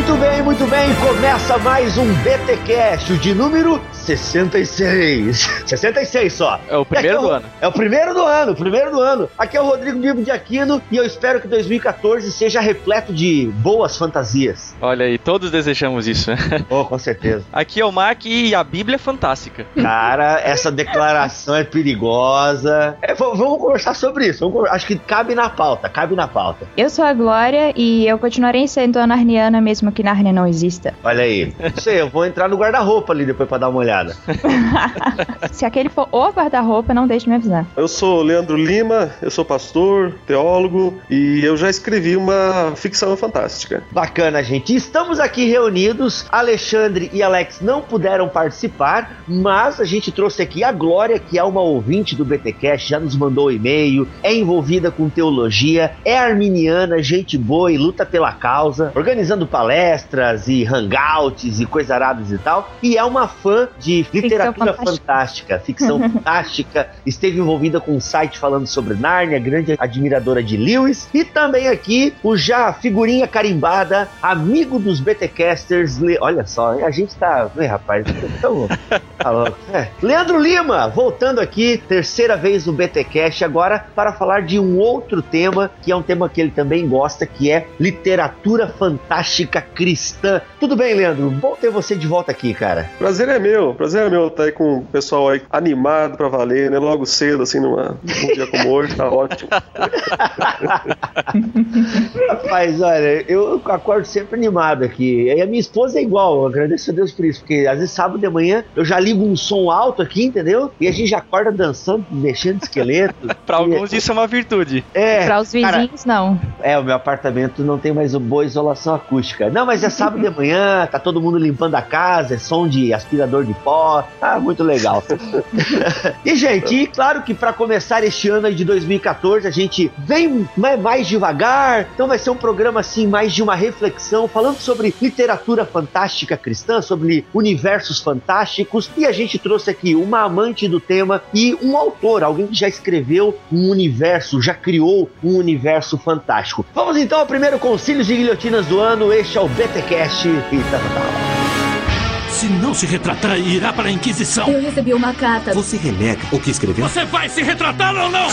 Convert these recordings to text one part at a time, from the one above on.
Muito bem, muito bem. Começa mais um BTcast, de número 66. 66 só. É o primeiro Aqui do o- ano. É o primeiro do ano, o primeiro do ano. Aqui é o Rodrigo Bibo de Aquino e eu espero que 2014 seja repleto de boas fantasias. Olha aí, todos desejamos isso. né? Oh, com certeza. Aqui é o Mac e a Bíblia é fantástica. Cara, essa declaração é perigosa. É, vamos conversar sobre isso. Acho que cabe na pauta, cabe na pauta. Eu sou a Glória e eu continuarei sendo a Narniana mesmo que Narnia não exista. Olha aí. Não sei, eu vou entrar no guarda-roupa ali depois pra dar uma olhada. Se aquele for o guarda-roupa, não deixe de me avisar. Eu sou Leandro Lima, eu sou pastor, teólogo e eu já escrevi uma ficção fantástica. Bacana, gente. Estamos aqui reunidos. Alexandre e Alex não puderam participar, mas a gente trouxe aqui a Glória, que é uma ouvinte do BTcast, já nos mandou um e-mail, é envolvida com teologia, é arminiana, gente boa e luta pela causa, organizando palestras e hangouts e coisa aradas e tal, e é uma fã de literatura fantástica. fantástica, ficção fantástica, esteve envolvida com um site falando sobre Nárnia, grande admiradora de Lewis, e também aqui o já figurinha carimbada, amigo dos BTcasters, Le- olha só, a gente tá, Ih, rapaz, então, tá louco. É. Leandro Lima, voltando aqui, terceira vez no BTcast agora para falar de um outro tema, que é um tema que ele também gosta, que é literatura fantástica cristã. Tudo bem, Leandro? Bom ter você de volta aqui, cara. Prazer é meu, prazer é meu estar aí com o pessoal aí animado pra valer, né? Logo cedo, assim, numa, num dia como hoje, tá ótimo. Rapaz, olha, eu acordo sempre animado aqui. E a minha esposa é igual, eu agradeço a Deus por isso, porque às vezes sábado de manhã eu já ligo um som alto aqui, entendeu? E a gente já acorda dançando, mexendo esqueleto. Pra alguns isso é uma virtude. É, Para os cara, vizinhos, não. é, o meu apartamento não tem mais boa isolação acústica. Não, mas é sábado de manhã, tá todo mundo limpando a casa, é som de aspirador de pó. Ah, muito legal. e, gente, e claro que para começar este ano aí de 2014, a gente vem ma- mais devagar, então vai ser um programa assim, mais de uma reflexão, falando sobre literatura fantástica cristã, sobre universos fantásticos. E a gente trouxe aqui uma amante do tema e um autor, alguém que já escreveu um universo, já criou um universo fantástico. Vamos então ao primeiro Concílios de Guilhotinas do ano. Este é o BTcast e tá, tá. Se não se retratar, irá para a Inquisição. Eu recebi uma carta. Você renega o que escreveu? Você vai se retratar ou não?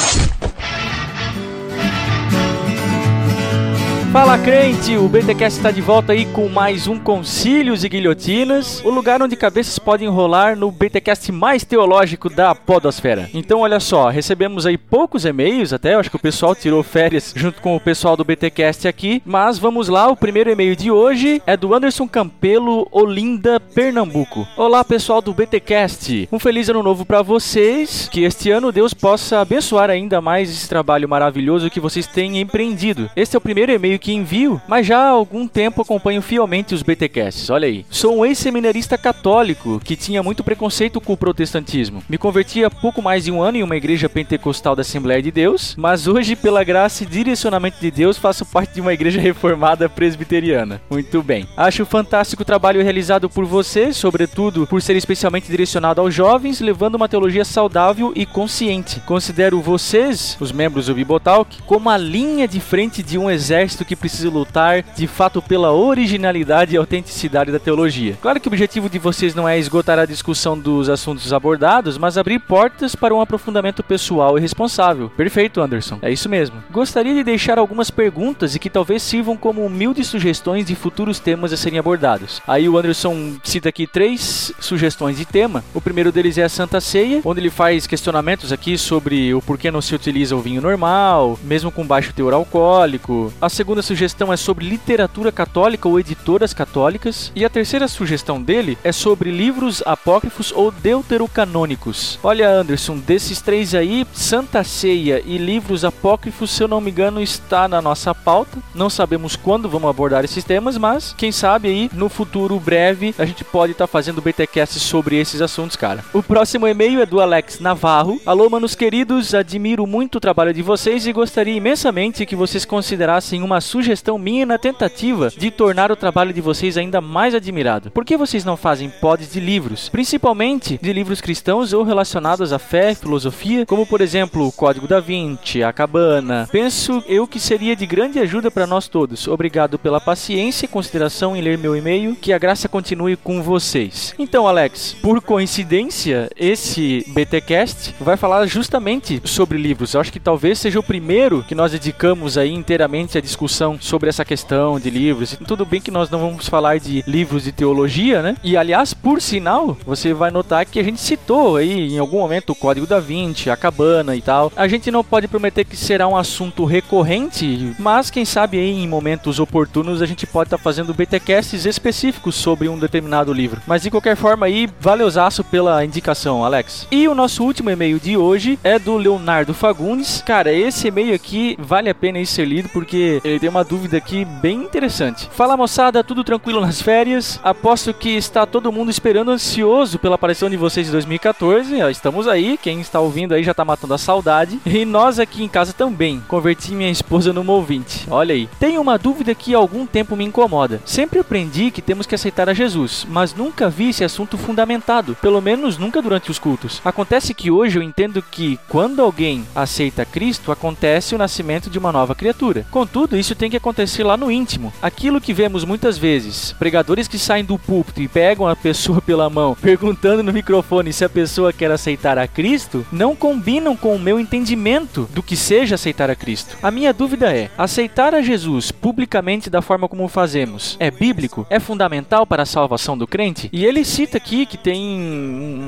Fala crente, o BTcast está de volta aí com mais um Concílios e Guilhotinas, o lugar onde cabeças podem rolar no BTcast mais teológico da podosfera. Então olha só, recebemos aí poucos e-mails até, eu acho que o pessoal tirou férias junto com o pessoal do BTcast aqui, mas vamos lá, o primeiro e-mail de hoje é do Anderson Campelo, Olinda, Pernambuco. Olá pessoal do BTcast, um feliz ano novo para vocês, que este ano Deus possa abençoar ainda mais esse trabalho maravilhoso que vocês têm empreendido. Este é o primeiro e-mail que envio, mas já há algum tempo acompanho fielmente os BTcasts. Olha aí. Sou um ex-seminarista católico que tinha muito preconceito com o protestantismo. Me converti há pouco mais de um ano em uma igreja pentecostal da Assembleia de Deus, mas hoje, pela graça e direcionamento de Deus, faço parte de uma igreja reformada presbiteriana. Muito bem. Acho fantástico o trabalho realizado por você, sobretudo por ser especialmente direcionado aos jovens, levando uma teologia saudável e consciente. Considero vocês, os membros do Bibotalk, como a linha de frente de um exército que precisa lutar de fato pela originalidade e autenticidade da teologia. Claro que o objetivo de vocês não é esgotar a discussão dos assuntos abordados, mas abrir portas para um aprofundamento pessoal e responsável. Perfeito, Anderson. É isso mesmo. Gostaria de deixar algumas perguntas e que talvez sirvam como humildes sugestões de futuros temas a serem abordados. Aí o Anderson cita aqui três sugestões de tema. O primeiro deles é a Santa Ceia, onde ele faz questionamentos aqui sobre o porquê não se utiliza o vinho normal, mesmo com baixo teor alcoólico. A segunda sugestão é sobre literatura católica ou editoras católicas. E a terceira sugestão dele é sobre livros apócrifos ou deuterocanônicos. Olha, Anderson, desses três aí, Santa Ceia e livros apócrifos, se eu não me engano, está na nossa pauta. Não sabemos quando vamos abordar esses temas, mas quem sabe aí no futuro breve a gente pode estar fazendo BTcast sobre esses assuntos, cara. O próximo e-mail é do Alex Navarro. Alô, manos queridos, admiro muito o trabalho de vocês e gostaria imensamente que vocês considerassem uma sugestão minha na tentativa de tornar o trabalho de vocês ainda mais admirado. Por que vocês não fazem pods de livros, principalmente de livros cristãos ou relacionados à fé, filosofia, como por exemplo o Código da Vinci, a Cabana? Penso eu que seria de grande ajuda para nós todos. Obrigado pela paciência e consideração em ler meu e-mail. Que a graça continue com vocês. Então, Alex, por coincidência, esse BTcast vai falar justamente sobre livros. Eu acho que talvez seja o primeiro que nós dedicamos aí inteiramente à discussão sobre essa questão de livros. Tudo bem que nós não vamos falar de livros de teologia, né? E aliás, por sinal, você vai notar que a gente citou aí em algum momento o Código da Vinci, a Cabana e tal. A gente não pode prometer que será um assunto recorrente, mas quem sabe aí em momentos oportunos a gente pode estar tá fazendo BTcasts específicos sobre um determinado livro. Mas de qualquer forma aí, valeuzaço pela indicação, Alex. E o nosso último e-mail de hoje é do Leonardo Fagundes. Cara, esse e-mail aqui vale a pena ser lido porque ele tem uma dúvida aqui bem interessante. Fala moçada, tudo tranquilo nas férias? Aposto que está todo mundo esperando ansioso pela aparição de vocês em 2014. Estamos aí, quem está ouvindo aí já está matando a saudade. E nós aqui em casa também. Converti minha esposa numa ouvinte. Olha aí. Tenho uma dúvida que há algum tempo me incomoda. Sempre aprendi que temos que aceitar a Jesus, mas nunca vi esse assunto fundamentado, pelo menos nunca durante os cultos. Acontece que hoje eu entendo que quando alguém aceita Cristo, acontece o nascimento de uma nova criatura. Contudo, isso tem que acontecer lá no íntimo. Aquilo que vemos muitas vezes, pregadores que saem do púlpito e pegam a pessoa pela mão, perguntando no microfone se a pessoa quer aceitar a Cristo, não combinam com o meu entendimento do que seja aceitar a Cristo. A minha dúvida é: aceitar a Jesus publicamente da forma como fazemos é bíblico? É fundamental para a salvação do crente? E ele cita aqui que tem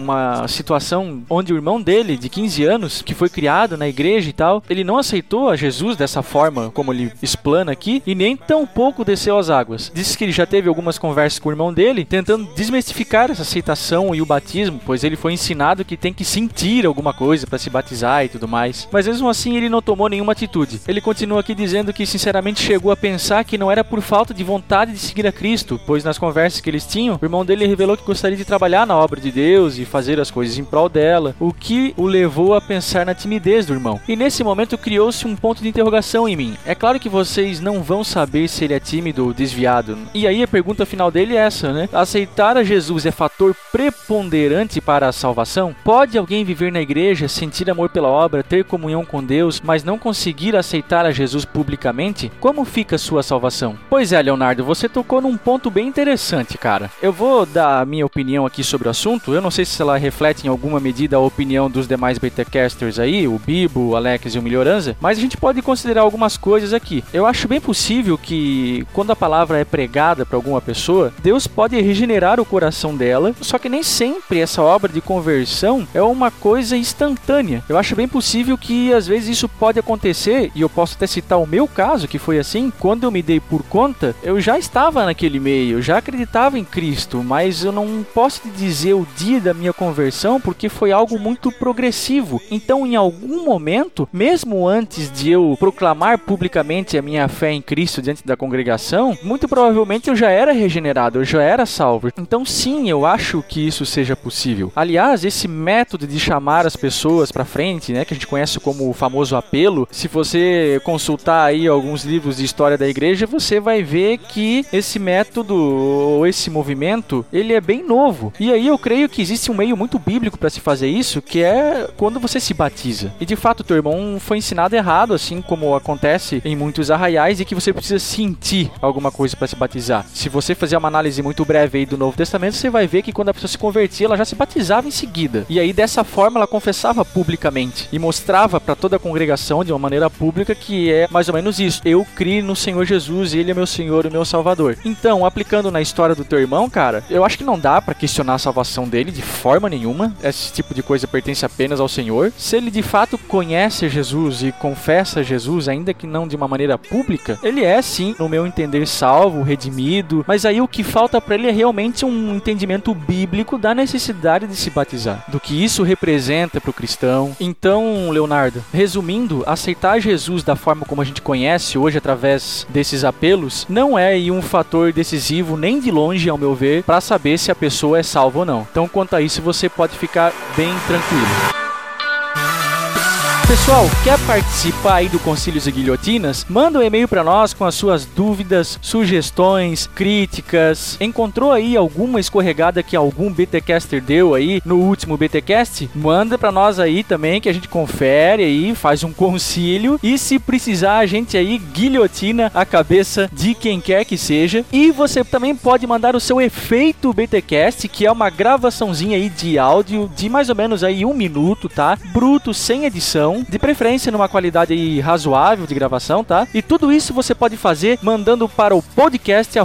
uma situação onde o irmão dele, de 15 anos, que foi criado na igreja e tal, ele não aceitou a Jesus dessa forma como ele explana aqui e nem tão pouco desceu às águas. Diz que ele já teve algumas conversas com o irmão dele, tentando desmistificar essa aceitação e o batismo, pois ele foi ensinado que tem que sentir alguma coisa para se batizar e tudo mais. Mas mesmo assim ele não tomou nenhuma atitude. Ele continua aqui dizendo que sinceramente chegou a pensar que não era por falta de vontade de seguir a Cristo, pois nas conversas que eles tinham, o irmão dele revelou que gostaria de trabalhar na obra de Deus e fazer as coisas em prol dela, o que o levou a pensar na timidez do irmão. E nesse momento criou-se um ponto de interrogação em mim. É claro que vocês não vão saber se ele é tímido ou desviado. E aí a pergunta final dele é essa, né? Aceitar a Jesus é fator preponderante para a salvação? Pode alguém viver na igreja, sentir amor pela obra, ter comunhão com Deus, mas não conseguir aceitar a Jesus publicamente? Como fica a sua salvação? Pois é, Leonardo, você tocou num ponto bem interessante, cara. Eu vou dar a minha opinião aqui sobre o assunto. Eu não sei se ela reflete em alguma medida a opinião dos demais betacasters aí, o Bibo, o Alex e o Melhoranza, mas a gente pode considerar algumas coisas aqui. Eu acho bem possível que quando a palavra é pregada para alguma pessoa, Deus pode regenerar o coração dela, só que nem sempre essa obra de conversão é uma coisa instantânea. Eu acho bem possível que às vezes isso pode acontecer, e eu posso até citar o meu caso, que foi assim, quando eu me dei por conta, eu já estava naquele meio, eu já acreditava em Cristo, mas eu não posso te dizer o dia da minha conversão porque foi algo muito progressivo. Então, em algum momento, mesmo antes de eu proclamar publicamente a minha fé em Cristo diante da congregação, muito provavelmente eu já era regenerado, eu já era salvo. Então, sim, eu acho que isso seja possível. Aliás, esse método de chamar as pessoas para frente, né, que a gente conhece como o famoso apelo, se você consultar aí alguns livros de história da igreja, você vai ver que esse método ou esse movimento, ele é bem novo. E aí eu creio que existe um meio muito bíblico para se fazer isso, que é quando você se batiza. E de fato, teu irmão foi ensinado errado, assim como acontece em muitos e que você precisa sentir alguma coisa para se batizar. Se você fazer uma análise muito breve aí do Novo Testamento, você vai ver que quando a pessoa se convertia, ela já se batizava em seguida. E aí dessa forma ela confessava publicamente e mostrava para toda a congregação de uma maneira pública que é mais ou menos isso. Eu criei no Senhor Jesus, ele é meu Senhor e meu Salvador. Então, aplicando na história do teu irmão, cara, eu acho que não dá para questionar a salvação dele de forma nenhuma. Esse tipo de coisa pertence apenas ao Senhor. Se ele de fato conhece Jesus e confessa Jesus, ainda que não de uma maneira pública, ele é sim, no meu entender, salvo, redimido. Mas aí o que falta para ele é realmente um entendimento bíblico da necessidade de se batizar, do que isso representa para o cristão. Então, Leonardo, resumindo, aceitar Jesus da forma como a gente conhece hoje através desses apelos não é um fator decisivo nem de longe, ao meu ver, para saber se a pessoa é salva ou não. Então, quanto a isso, você pode ficar bem tranquilo. Pessoal, quer participar aí do Concílios e Guilhotinas? Manda um e-mail para nós com as suas dúvidas, sugestões, críticas. Encontrou aí alguma escorregada que algum BTcaster deu aí no último BTcast? Manda para nós aí também que a gente confere aí, faz um concílio e se precisar a gente aí guilhotina a cabeça de quem quer que seja. E você também pode mandar o seu efeito BTcast, que é uma gravaçãozinha aí de áudio de mais ou menos aí um minuto, tá? Bruto, sem edição, de preferência numa qualidade razoável de gravação, tá? E tudo isso você pode fazer mandando para o podcast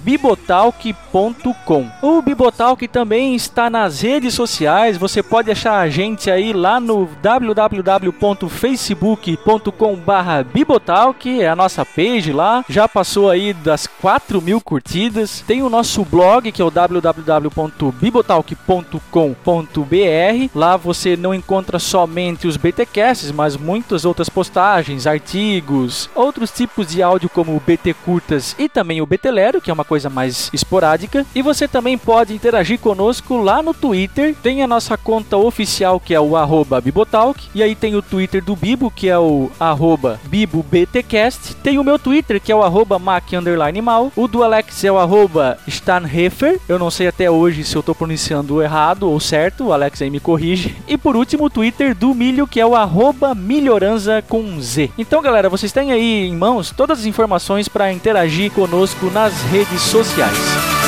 bibotalk.com. O Bibotalk também está nas redes sociais, você pode achar a gente aí lá no www.facebook.com barra bibotalk, é a nossa page lá, já passou aí das 4 mil curtidas, tem o nosso blog que é o www.bibotalk.com.br, lá você não encontra somente os BTcasts, mas muitas outras postagens, artigos, outros tipos de áudio como o BT Curtas e também o BT Lero, que é uma coisa mais esporádica. E você também pode interagir conosco lá no Twitter. Tem a nossa conta oficial que é o arroba Bibotalk. E aí tem o Twitter do Bibo, que é o arroba BiboBTcast. Tem o meu Twitter, que é o arroba Mac Mal. O do Alex é o arroba Stanhefer. Eu não sei até hoje se eu tô pronunciando errado ou certo. O Alex aí me corrige. E por último, o Twitter do Milho, que é o arroba Milhoranza com Z. Então, galera, vocês têm aí em mãos todas as informações para interagir conosco nas redes sociais.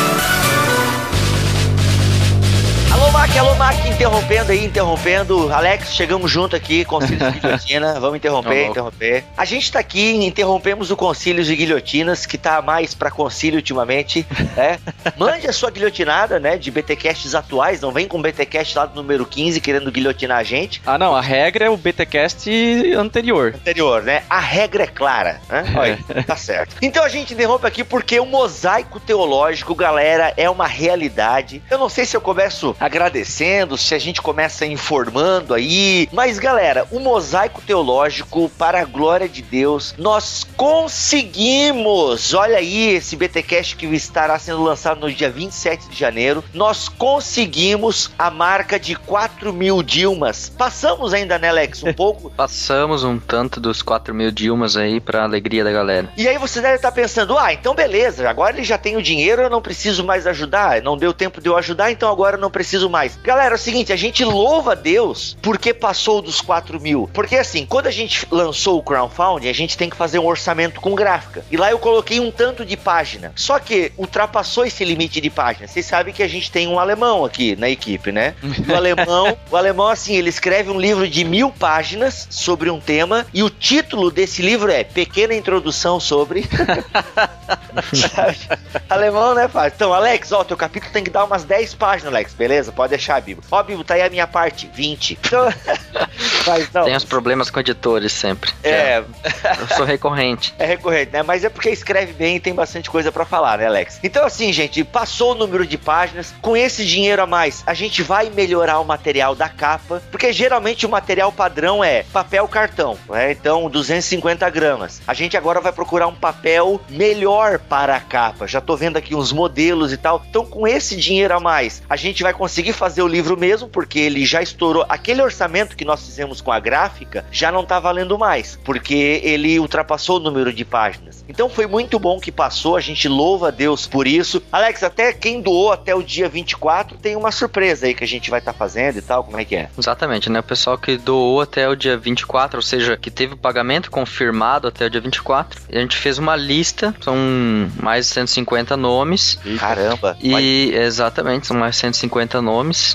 Alô, Mac, alô, Mac, interrompendo aí, interrompendo. Alex, chegamos junto aqui, Concílios de Guilhotina. Vamos interromper, Alô. interromper. A gente tá aqui, interrompemos o Concílios de Guilhotinas, que tá mais pra concílio ultimamente, né? Mande a sua guilhotinada, né, de BTcasts atuais, não vem com BTcast lá do número 15 querendo guilhotinar a gente. Ah, não, a regra é o BTcast anterior. Anterior, né? A regra é clara, né? Olha, tá certo. Então a gente interrompe aqui porque o mosaico teológico, galera, é uma realidade. Eu não sei se eu começo agradecendo, se a gente começa informando aí, mas galera, o mosaico teológico, para a glória de Deus, nós conseguimos! Olha aí esse BTcast que estará sendo lançado no dia 27 de janeiro. Nós conseguimos a marca de 4 mil Dilmas. Passamos ainda, né, Alex? Um pouco. Passamos um tanto dos 4 mil Dilmas aí pra alegria da galera. E aí você deve estar pensando, ah, então beleza, agora ele já tem o dinheiro, eu não preciso mais ajudar, não deu tempo de eu ajudar, então agora eu não preciso mais. Galera, é o seguinte, a gente louva Deus porque passou dos 4 mil. Porque assim, quando a gente lançou o crowdfunding, a gente tem que fazer um orçamento com gráfica. E lá eu coloquei um tanto de página. Só que ultrapassou esse limite de página. Vocês sabem que a gente tem um alemão aqui na equipe, né? O alemão, o alemão, assim, ele escreve um livro de mil páginas sobre um tema e o título desse livro é Pequena Introdução sobre. Alemão, né, Fábio? Então, Alex, ó, teu capítulo tem que dar umas 10 páginas, Alex, beleza? Pode deixar, Bibo. Ó, Bibo, tá aí a minha parte, 20. Então, mas não. Tem os problemas com editores sempre. É, Eu sou recorrente. é recorrente, né? Mas é porque escreve bem e tem bastante coisa pra falar, né, Alex? Então, assim, gente, passou o número de páginas. Com esse dinheiro a mais, a gente vai melhorar o material da capa, porque geralmente o material padrão é papel cartão, né? Então, 250 gramas. A gente agora vai procurar um papel melhor para a capa. Já tô vendo aqui uns modelos e tal. Então, com esse dinheiro a mais, a gente vai conseguir fazer o livro mesmo, porque ele já estourou. Aquele orçamento que nós fizemos com a gráfica já não tá valendo mais, porque ele ultrapassou o número de páginas. Então foi muito bom que passou, a gente louva a Deus por isso. Alex, até quem doou até o dia 24 tem uma surpresa aí que a gente vai estar fazendo e tal, como é que é? Exatamente, né? O pessoal que doou até o dia 24, ou seja, que teve o pagamento confirmado até o dia 24. E a gente fez uma lista, são mais de 150 nomes. Caramba! E exatamente, são mais de 150 nomes,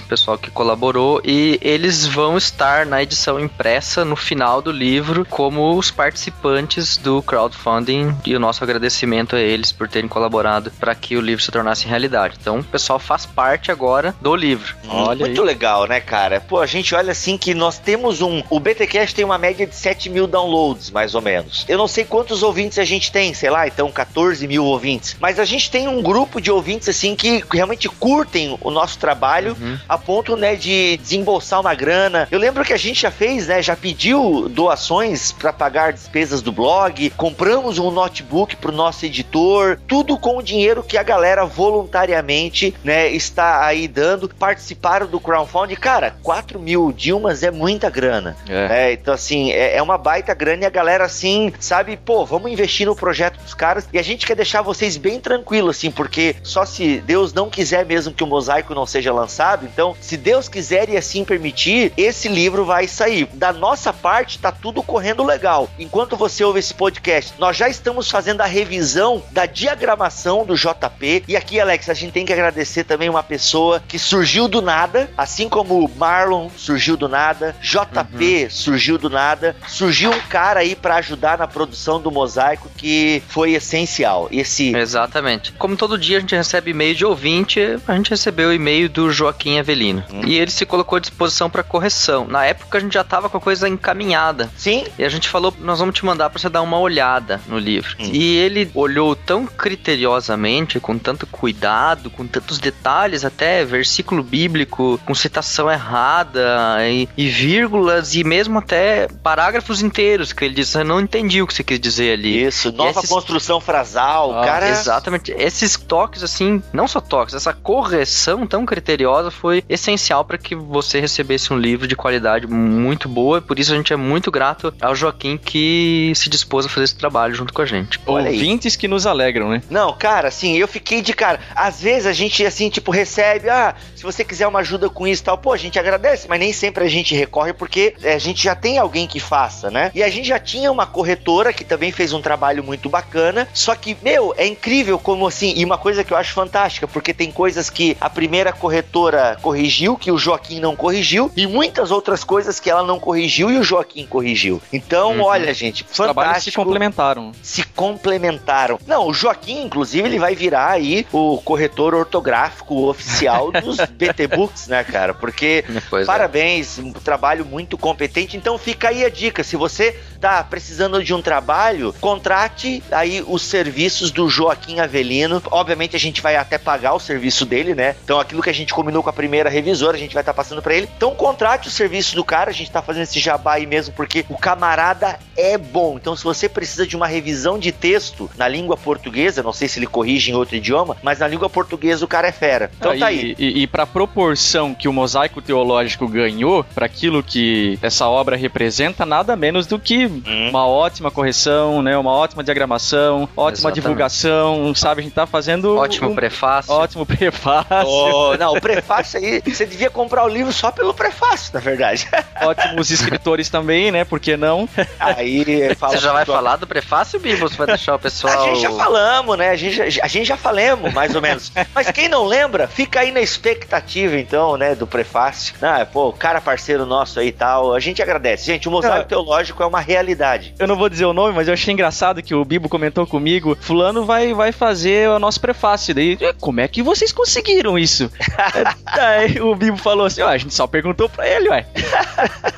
pessoal que colaborou, e eles vão estar na edição impressa no final do livro como os participantes do crowdfunding e o nosso agradecimento a eles por terem colaborado para que o livro se tornasse realidade. Então, o pessoal faz parte agora do livro. Olha Muito aí. legal, né, cara? Pô, a gente olha assim que nós temos um. O BTCast tem uma média de 7 mil downloads, mais ou menos. Eu não sei quantos ouvintes a gente tem, sei lá, então 14 mil ouvintes. Mas a gente tem um grupo de ouvintes, assim, que realmente curtem o nosso trabalho Uhum. a ponto, né, de desembolsar uma grana. Eu lembro que a gente já fez, né? Já pediu doações para pagar despesas do blog, compramos um notebook pro nosso editor, tudo com o dinheiro que a galera voluntariamente, né, está aí dando. Participaram do crowdfunding. Cara, 4 mil Dilmas é muita grana. É. né? então, assim, é, é uma baita grana e a galera, assim, sabe, pô, vamos investir no projeto dos caras. E a gente quer deixar vocês bem tranquilos, assim, porque só se Deus não quiser mesmo que o mosaico não seja lançado, então, se Deus quiser e assim permitir, esse livro vai sair. Da nossa parte, tá tudo correndo legal. Enquanto você ouve esse podcast, nós já estamos fazendo a revisão da diagramação do JP. E aqui, Alex, a gente tem que agradecer também uma pessoa que surgiu do nada, assim como o Marlon surgiu do nada, JP surgiu do nada, surgiu um cara aí para ajudar na produção do mosaico que foi essencial. Esse Exatamente. Como todo dia a gente recebe e-mail de ouvinte, a gente recebeu o e-mail do Joaquim Avelino. E ele se colocou à disposição para correção. Na época a gente já tava com a coisa encaminhada. Sim, E a gente falou, nós vamos te mandar pra você dar uma olhada no livro. E ele olhou tão criteriosamente, com tanto cuidado, com tantos detalhes, até versículo bíblico, com citação errada, e, e vírgulas, e mesmo até parágrafos inteiros, que ele disse, eu não entendi o que você quis dizer ali. isso, nova esses- construção frasal, Ah, cara. Exatamente. Esses toques, assim, não só toques, essa correção tão criteriosa foi essencial para que você recebesse um livro de qualidade muito boa. Por isso a gente é muito grato ao Joaquim que se dispôs a fazer esse trabalho junto com a gente. Olha aí. Ouvintes que nos alegram, né? Não, cara, assim, eu fiquei de cara. Às vezes a gente, assim, tipo, recebe, ah, se você quiser uma ajuda com isso e tal, pô, a gente agradece, mas nem sempre a gente recorre porque é, a gente já tem alguém que faça, né? E a gente já tinha uma corretora que também fez um trabalho muito bacana, só que, meu, é incrível como, assim, e uma coisa que eu acho fantástica, porque tem coisas que a primeira corretora corrigiu, que o Joaquim não corrigiu, e muitas outras coisas que ela não corrigiu e o Joaquim corrigiu. Então, Uhum. olha, gente, Os trabalhos se fantástico complementaram. se complementaram. Não, o Joaquim, inclusive, ele vai virar aí o corretor ortográfico oficial dos BT Books, né, cara? Porque Pois é. Parabéns, um trabalho muito competente. Então fica aí a dica: se você tá precisando de um trabalho, contrate aí os serviços do Joaquim Avelino. Obviamente a gente vai até pagar o serviço dele, né? Então aquilo que a gente combinou com a primeira revisora, a gente vai estar passando para ele. Então contrate o serviço do cara, a gente tá fazendo esse jabá aí mesmo porque o camarada é bom. Então se você precisa de uma revisão de texto na língua portuguesa, não sei se ele corrige em outro idioma, mas na língua portuguesa o cara é fera. Então Ah, tá e, aí. E, e para proporção que o mosaico teológico ganhou, para aquilo que essa obra representa, nada menos do que Hum. uma ótima correção, né? Uma ótima diagramação, ótima Exatamente. divulgação, sabe? A gente tá fazendo Ótimo um prefácio. ótimo prefácio, Oh, não, o prefácio aí, você devia comprar o livro só pelo prefácio, na verdade. ótimos escritores também, né? Por que não? Aí fala Você já vai pro- falar do prefácio, Bibo? Você vai deixar o pessoal... A gente já falamos, né? A gente já, a gente já falamos, mais ou menos. Mas quem não lembra, fica aí na expectativa, então, né, do prefácio. Ah, pô, cara parceiro nosso aí e tal. A gente agradece. Gente, o mosaico É. teológico é uma realidade. Eu não vou dizer o nome, mas eu achei engraçado que o Bibo comentou comigo. Fulano vai, vai fazer o nosso prefácio. Daí, "É, como é que vocês conseguiram isso? Daí o Bibo falou assim: ó, a gente só perguntou pra ele, ué.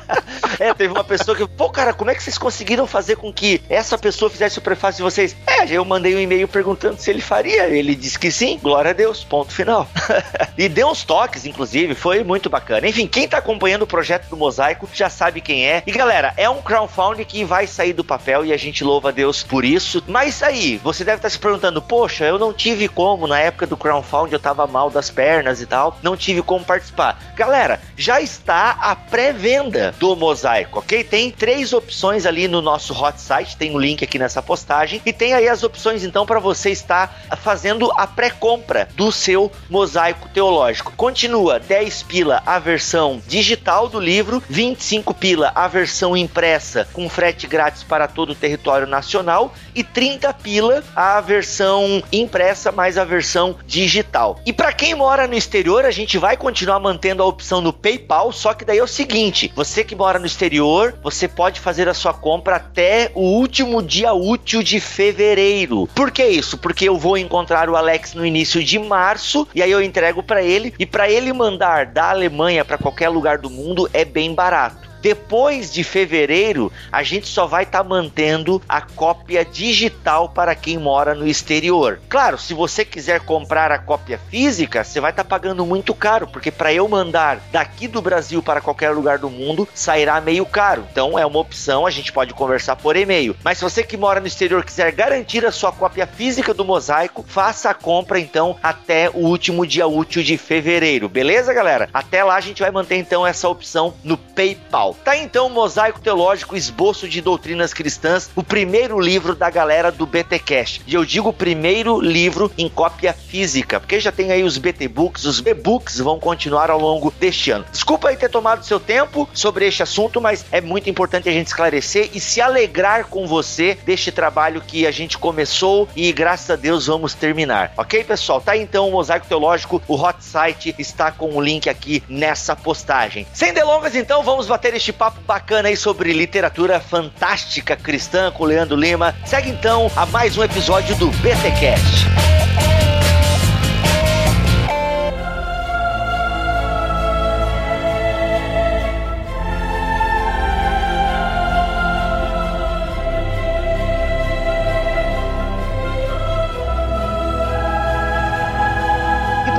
É, teve uma pessoa que, pô, cara, como é que vocês conseguiram fazer com que essa pessoa fizesse o prefácio de vocês? É, eu mandei um e-mail perguntando se ele faria. Ele disse que sim, glória a Deus, ponto final. e deu uns toques, inclusive, foi muito bacana. Enfim, quem tá acompanhando o projeto do Mosaico já sabe quem é. E galera, é um crowdfunding que vai sair do papel e a gente louva a Deus por isso. Mas aí, você deve estar se perguntando, poxa, eu não tive como, na época do crowdfunding eu tava mal das pernas e tal, não tive como participar. Galera, já está a pré-venda do Mosaico, ok? Tem três opções ali no nosso hot site, tem o um link aqui nessa postagem, e tem aí as opções então para você estar fazendo a pré-compra do seu Mosaico Teológico. Continua 10 pila a versão digital do livro, 25 pila a versão impressa com frete grátis para todo o território nacional e 30 pila a versão impressa mais a versão digital. E para quem mora no exterior, a gente vai continuar mantendo a opção no PayPal, só que daí é o seguinte, você que mora no exterior, você pode fazer a sua compra até o último dia útil de fevereiro. Por que isso? Porque eu vou encontrar o Alex no início de março e aí eu entrego para ele e para ele mandar da Alemanha para qualquer lugar do mundo é bem barato. Depois de fevereiro, a gente só vai estar tá mantendo a cópia digital para quem mora no exterior. Claro, se você quiser comprar a cópia física, você vai estar tá pagando muito caro, porque para eu mandar daqui do Brasil para qualquer lugar do mundo, sairá meio caro. Então é uma opção, a gente pode conversar por e-mail. Mas se você que mora no exterior quiser garantir a sua cópia física do mosaico, faça a compra então até o último dia útil de fevereiro, beleza, galera? Até lá a gente vai manter então essa opção no PayPal. Tá então o Mosaico Teológico Esboço de Doutrinas Cristãs, o primeiro livro da galera do BTcast. E eu digo primeiro livro em cópia física, porque já tem aí os BT Books, os e-books vão continuar ao longo deste ano. Desculpa aí ter tomado seu tempo sobre este assunto, mas é muito importante a gente esclarecer e se alegrar com você deste trabalho que a gente começou e graças a Deus vamos terminar. Ok, pessoal? Tá então o Mosaico Teológico, o hot site está com o link aqui nessa postagem. Sem delongas, então, vamos bater este papo bacana aí sobre literatura fantástica cristã com o Leandro Lima. Segue então a mais um episódio do BTcast.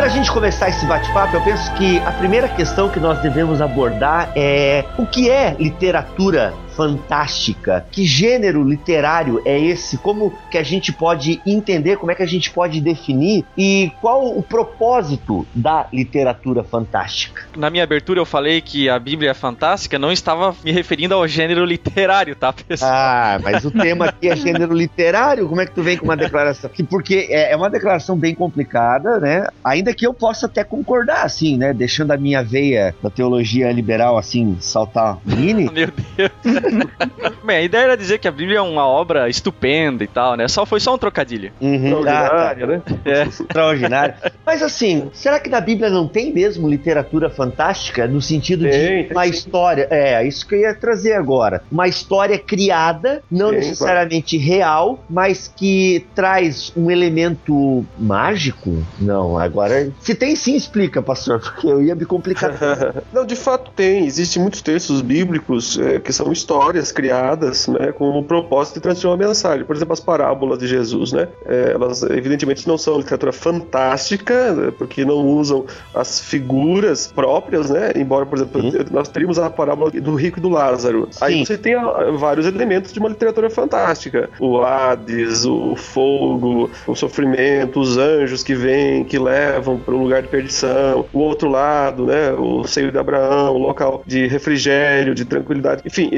Gente começar esse bate-papo, eu penso que a primeira questão que nós devemos abordar é o que é literatura fantástica. Que gênero literário é esse? Como que a gente pode entender, como é que a gente pode definir e qual o propósito da literatura fantástica? Na minha abertura eu falei que a Bíblia é fantástica, não estava me referindo ao gênero literário, tá, pessoal? Ah, mas o tema aqui é gênero literário, como é que tu vem com uma declaração? Porque é, é uma declaração bem complicada, né? Ainda que eu possa até concordar, assim, né? Deixando a minha veia da teologia liberal, assim, saltar mini. Meu Deus. Bem, a ideia era dizer que a Bíblia é uma obra estupenda e tal, né? Só foi só um trocadilho. Uhum, ah, tá. né? É. Extraordinário. Mas assim, será que na Bíblia não tem mesmo literatura fantástica no sentido tem, de uma história? É, isso que eu ia trazer agora. Uma história criada, não tem, necessariamente claro. real, mas que traz um elemento mágico? Não, agora. Se tem sim, explica, pastor, porque eu ia me complicar. não, de fato tem. Existem muitos textos bíblicos é, que são históricos histórias criadas né, com o propósito de transmitir uma mensagem. Por exemplo, as parábolas de Jesus, né? É, elas evidentemente não são literatura fantástica, né, porque não usam as figuras próprias, né? Embora, por exemplo, Sim. nós teríamos a parábola do rico e do Lázaro. Sim. Aí você tem vários elementos de uma literatura fantástica. O Hades, o fogo, o sofrimento, os anjos que vêm, que levam para um lugar de perdição. O outro lado, né? O seio de Abraão, o local de refrigério, de tranquilidade. Enfim,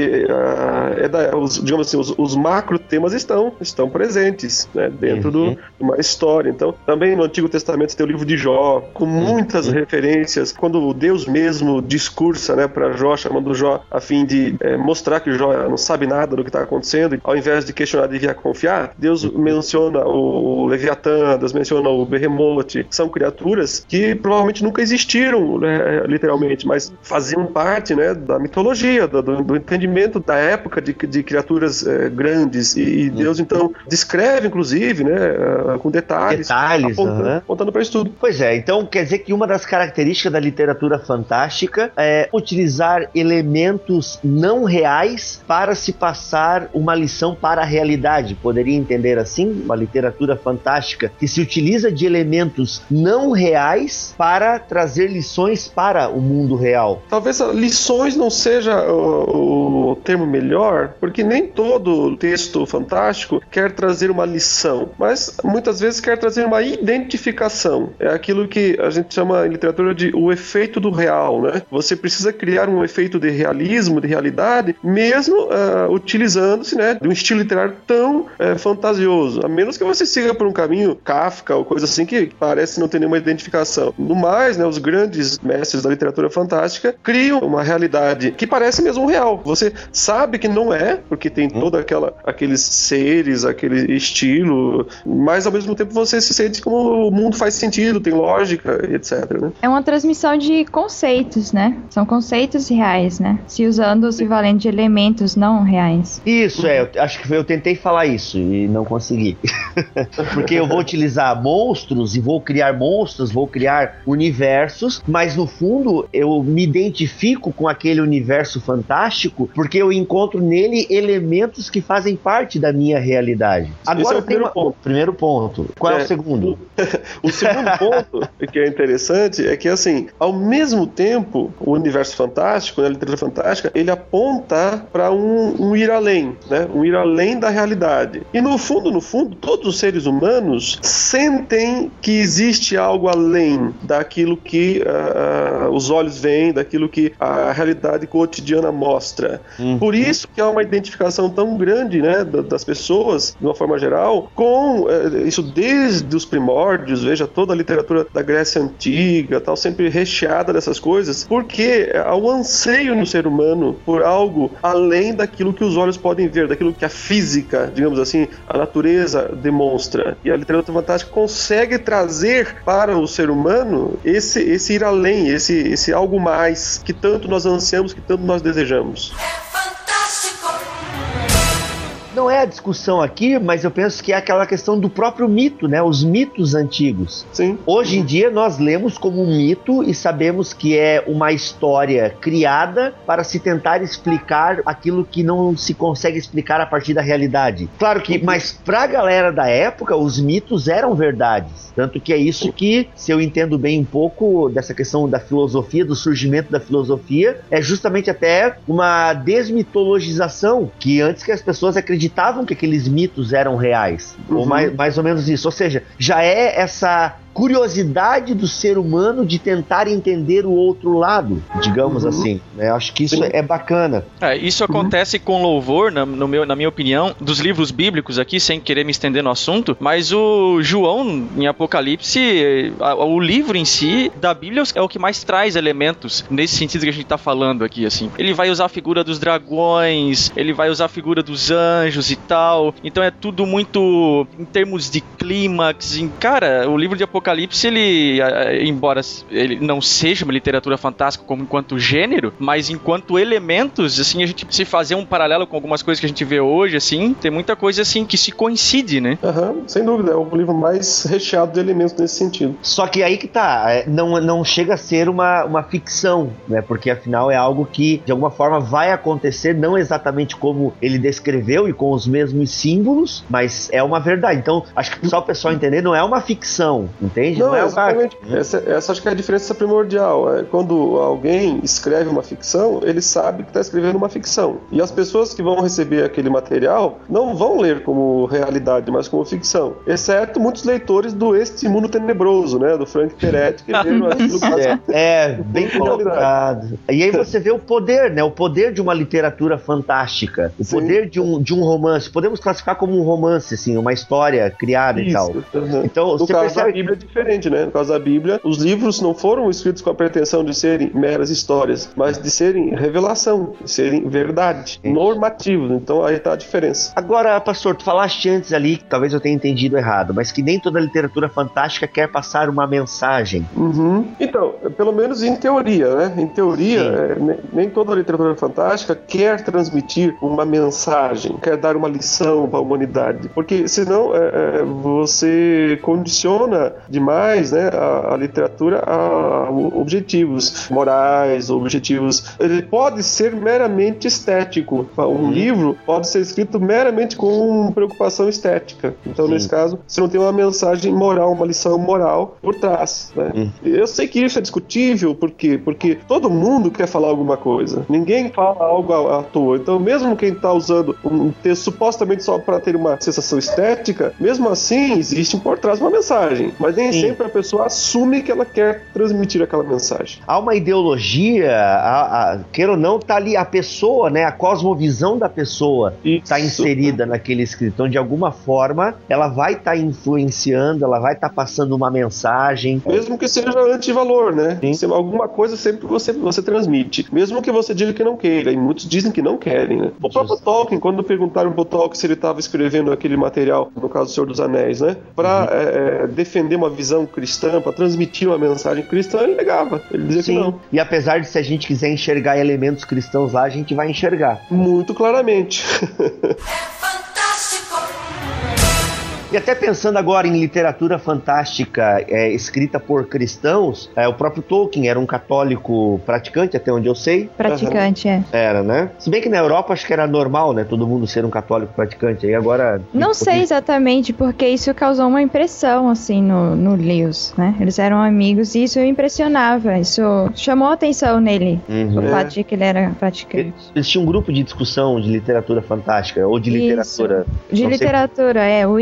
é da, os, digamos assim, os, os, macro temas estão, estão presentes né, dentro uhum. de uma história. Então, também no Antigo Testamento tem o livro de Jó, com muitas uhum. referências, quando Deus mesmo discursa né, para Jó, chamando Jó a fim de é, mostrar que Jó não sabe nada do que está acontecendo, ao invés de questionar, devia confiar, Deus uhum. menciona o Leviatã, Deus menciona o Behemoth, são criaturas que provavelmente nunca existiram, né, literalmente, mas faziam parte né, da mitologia, do, do entendimento da época de, de criaturas é, grandes e, uhum. Deus então descreve inclusive, né, uh, com detalhes, detalhes apontando, apontando para isso tudo. Pois é, então quer dizer que uma das características da literatura fantástica é utilizar elementos não reais para se passar uma lição para a realidade. Poderia entender assim, uma literatura fantástica que se utiliza de elementos não reais para trazer lições para o mundo real. Talvez lições não seja o, o termo melhor, porque nem todo texto fantástico quer trazer uma lição, mas muitas vezes quer trazer uma identificação. É aquilo que a gente chama em literatura de o efeito do real, né? Você precisa criar um efeito de realismo, de realidade, mesmo uh, utilizando-se, né, de um estilo literário tão uh, fantasioso, a menos que você siga por um caminho Kafka ou coisa assim que parece não ter nenhuma identificação. No mais, né, os grandes mestres da literatura fantástica criam uma realidade que parece mesmo real. Você sabe que não é, porque tem Uhum. toda aquela aqueles seres, aquele estilo, mas ao mesmo tempo você se sente como o mundo faz sentido, tem lógica, e etc, né? É uma transmissão de conceitos, né? São conceitos reais, né? Se usando, se valendo de elementos não reais. Isso, é, eu acho que eu tentei falar isso e não consegui. Porque eu vou utilizar monstros e vou criar monstros, vou criar universos, mas no fundo eu me identifico com aquele universo fantástico porque eu encontro nele elementos que fazem parte da minha realidade. Agora é o primeiro uma- ponto. Primeiro ponto. Qual é, É. o segundo? O segundo ponto que é interessante é que, assim, ao mesmo tempo, o universo fantástico, né, a literatura fantástica, ele aponta para um, um ir além, né? Um ir além da realidade. E no fundo, no fundo, todos os seres humanos sentem que existe algo além daquilo que ah, os olhos veem, daquilo que a realidade cotidiana mostra. Por isso que há uma identificação tão grande, né, da- das pessoas, de uma forma geral, com eh, isso desde os primórdios, veja toda a literatura da Grécia antiga, tal, sempre recheada dessas coisas, porque há um anseio no ser humano por algo além daquilo que os olhos podem ver, daquilo que a física, digamos assim, a natureza demonstra. E a literatura fantástica consegue trazer para o ser humano esse, esse ir além, esse, esse algo mais que tanto nós ansiamos, que tanto nós desejamos. Não é a discussão aqui, mas eu penso que é aquela questão do próprio mito, né? Os mitos antigos. Sim. Hoje em dia nós lemos como um mito e sabemos que é uma história criada para se tentar explicar aquilo que não se consegue explicar a partir da realidade. Claro que, mas pra galera da época, os mitos eram verdades. Tanto que é isso que, se eu entendo bem um pouco dessa questão da filosofia, do surgimento da filosofia, é justamente até uma desmitologização, que antes que as pessoas acreditavam que aqueles mitos eram reais. Ou Uhum. mais, mais ou menos isso. Ou seja, já é essa curiosidade do ser humano de tentar entender o outro lado, digamos Uhum. assim. né? Eu acho que isso Sim. é bacana. É, isso acontece com louvor, na, no meu, na minha opinião, dos livros bíblicos aqui, sem querer me estender no assunto, mas o João, em Apocalipse, a- o livro em si, da Bíblia, é o que mais traz elementos nesse sentido que a gente tá falando aqui, assim. Ele vai usar a figura dos dragões, ele vai usar a figura dos anjos e tal, então é tudo muito em termos de clímax, em, cara, o livro de Apocalipse, ele, eh, embora ele não seja uma literatura fantástica como enquanto gênero, mas enquanto elementos, assim, a gente se fazer um paralelo com algumas coisas que a gente vê hoje, assim, tem muita coisa assim que se coincide, né? Aham, sem dúvida, é o livro mais recheado de elementos nesse sentido. Só que aí que tá, é, não, não chega a ser uma, uma ficção, né? Porque afinal é algo que de alguma forma vai acontecer, não exatamente como ele descreveu e com os mesmos símbolos, mas é uma verdade. Então, acho que só o pessoal entender, não é uma ficção, entende? Não, é uma- exatamente. Essa, essa acho que é a diferença primordial. É quando alguém escreve uma ficção, ele sabe que está escrevendo uma ficção. E as pessoas que vão receber aquele material não vão ler como realidade, mas como ficção. Exceto muitos leitores do Este Mundo Tenebroso, né? Do Frank Peretti, que leram aquilo quase É, é, bem colocado. E aí você vê o poder, né? O poder de uma literatura fantástica. O Sim. poder de um, de um romance. Podemos classificar como um romance, assim, uma história criada e tal. Isso. Uhum. Então, No você caso percebe é diferente, né? No caso da Bíblia, os livros não foram escritos com a pretensão de serem meras histórias, mas de serem revelação, de serem verdade, normativos. Então aí tá a diferença. Agora, pastor, tu falaste antes ali, que talvez eu tenha entendido errado, mas que nem toda literatura fantástica quer passar uma mensagem. Uhum. Então, pelo menos em teoria, né? Em teoria, é, ne- nem toda literatura fantástica quer transmitir uma mensagem, quer dar uma lição para a humanidade, porque senão é, é, você condiciona demais, né, a, a literatura a, objetivos morais, objetivos. Ele pode ser meramente estético. Um livro pode ser escrito meramente com preocupação estética. Então, Sim. nesse caso, você não tem uma mensagem moral, uma lição moral por trás. Né? Hum. Eu sei que isso é discutível, por quê? Porque todo mundo quer falar alguma coisa. Ninguém fala algo à, à toa. Então, mesmo quem está usando um texto supostamente só para ter uma sensação estética, mesmo assim, existe por trás uma mensagem. Mas Mas nem Sim. sempre a pessoa assume que ela quer transmitir aquela mensagem. Há uma ideologia, a, a, queira ou não, tá ali a pessoa, né? A cosmovisão da pessoa está inserida naquele escrito. Então, de alguma forma, ela vai estar influenciando, ela vai estar passando uma mensagem. Mesmo que seja antivalor, né? Se alguma coisa sempre você, você transmite. Mesmo que você diga que não queira. E muitos dizem que não querem, né? O próprio Tolkien, quando perguntaram pro Tolkien se ele estava escrevendo aquele material, no caso do Senhor dos Anéis, né? Pra é, é, defender uma visão cristã, pra transmitir uma mensagem cristã, ele negava. Ele dizia que não. E apesar de se a gente quiser enxergar elementos cristãos lá, a gente vai enxergar. Muito claramente. E até pensando agora em literatura fantástica é, escrita por cristãos, é, o próprio Tolkien era um católico praticante, até onde eu sei. Praticante, é. Era, né? Se bem que na Europa acho que era normal, né? Todo mundo ser um católico praticante. Aí agora. Não sei exatamente porque isso causou uma impressão, assim, no, no Lewis, né? Eles eram amigos e isso impressionava, isso chamou a atenção nele, Uhum. o É. fato de que ele era praticante. Eles tinham um grupo de discussão de literatura fantástica, ou de Isso. literatura. De não sei- literatura, é, o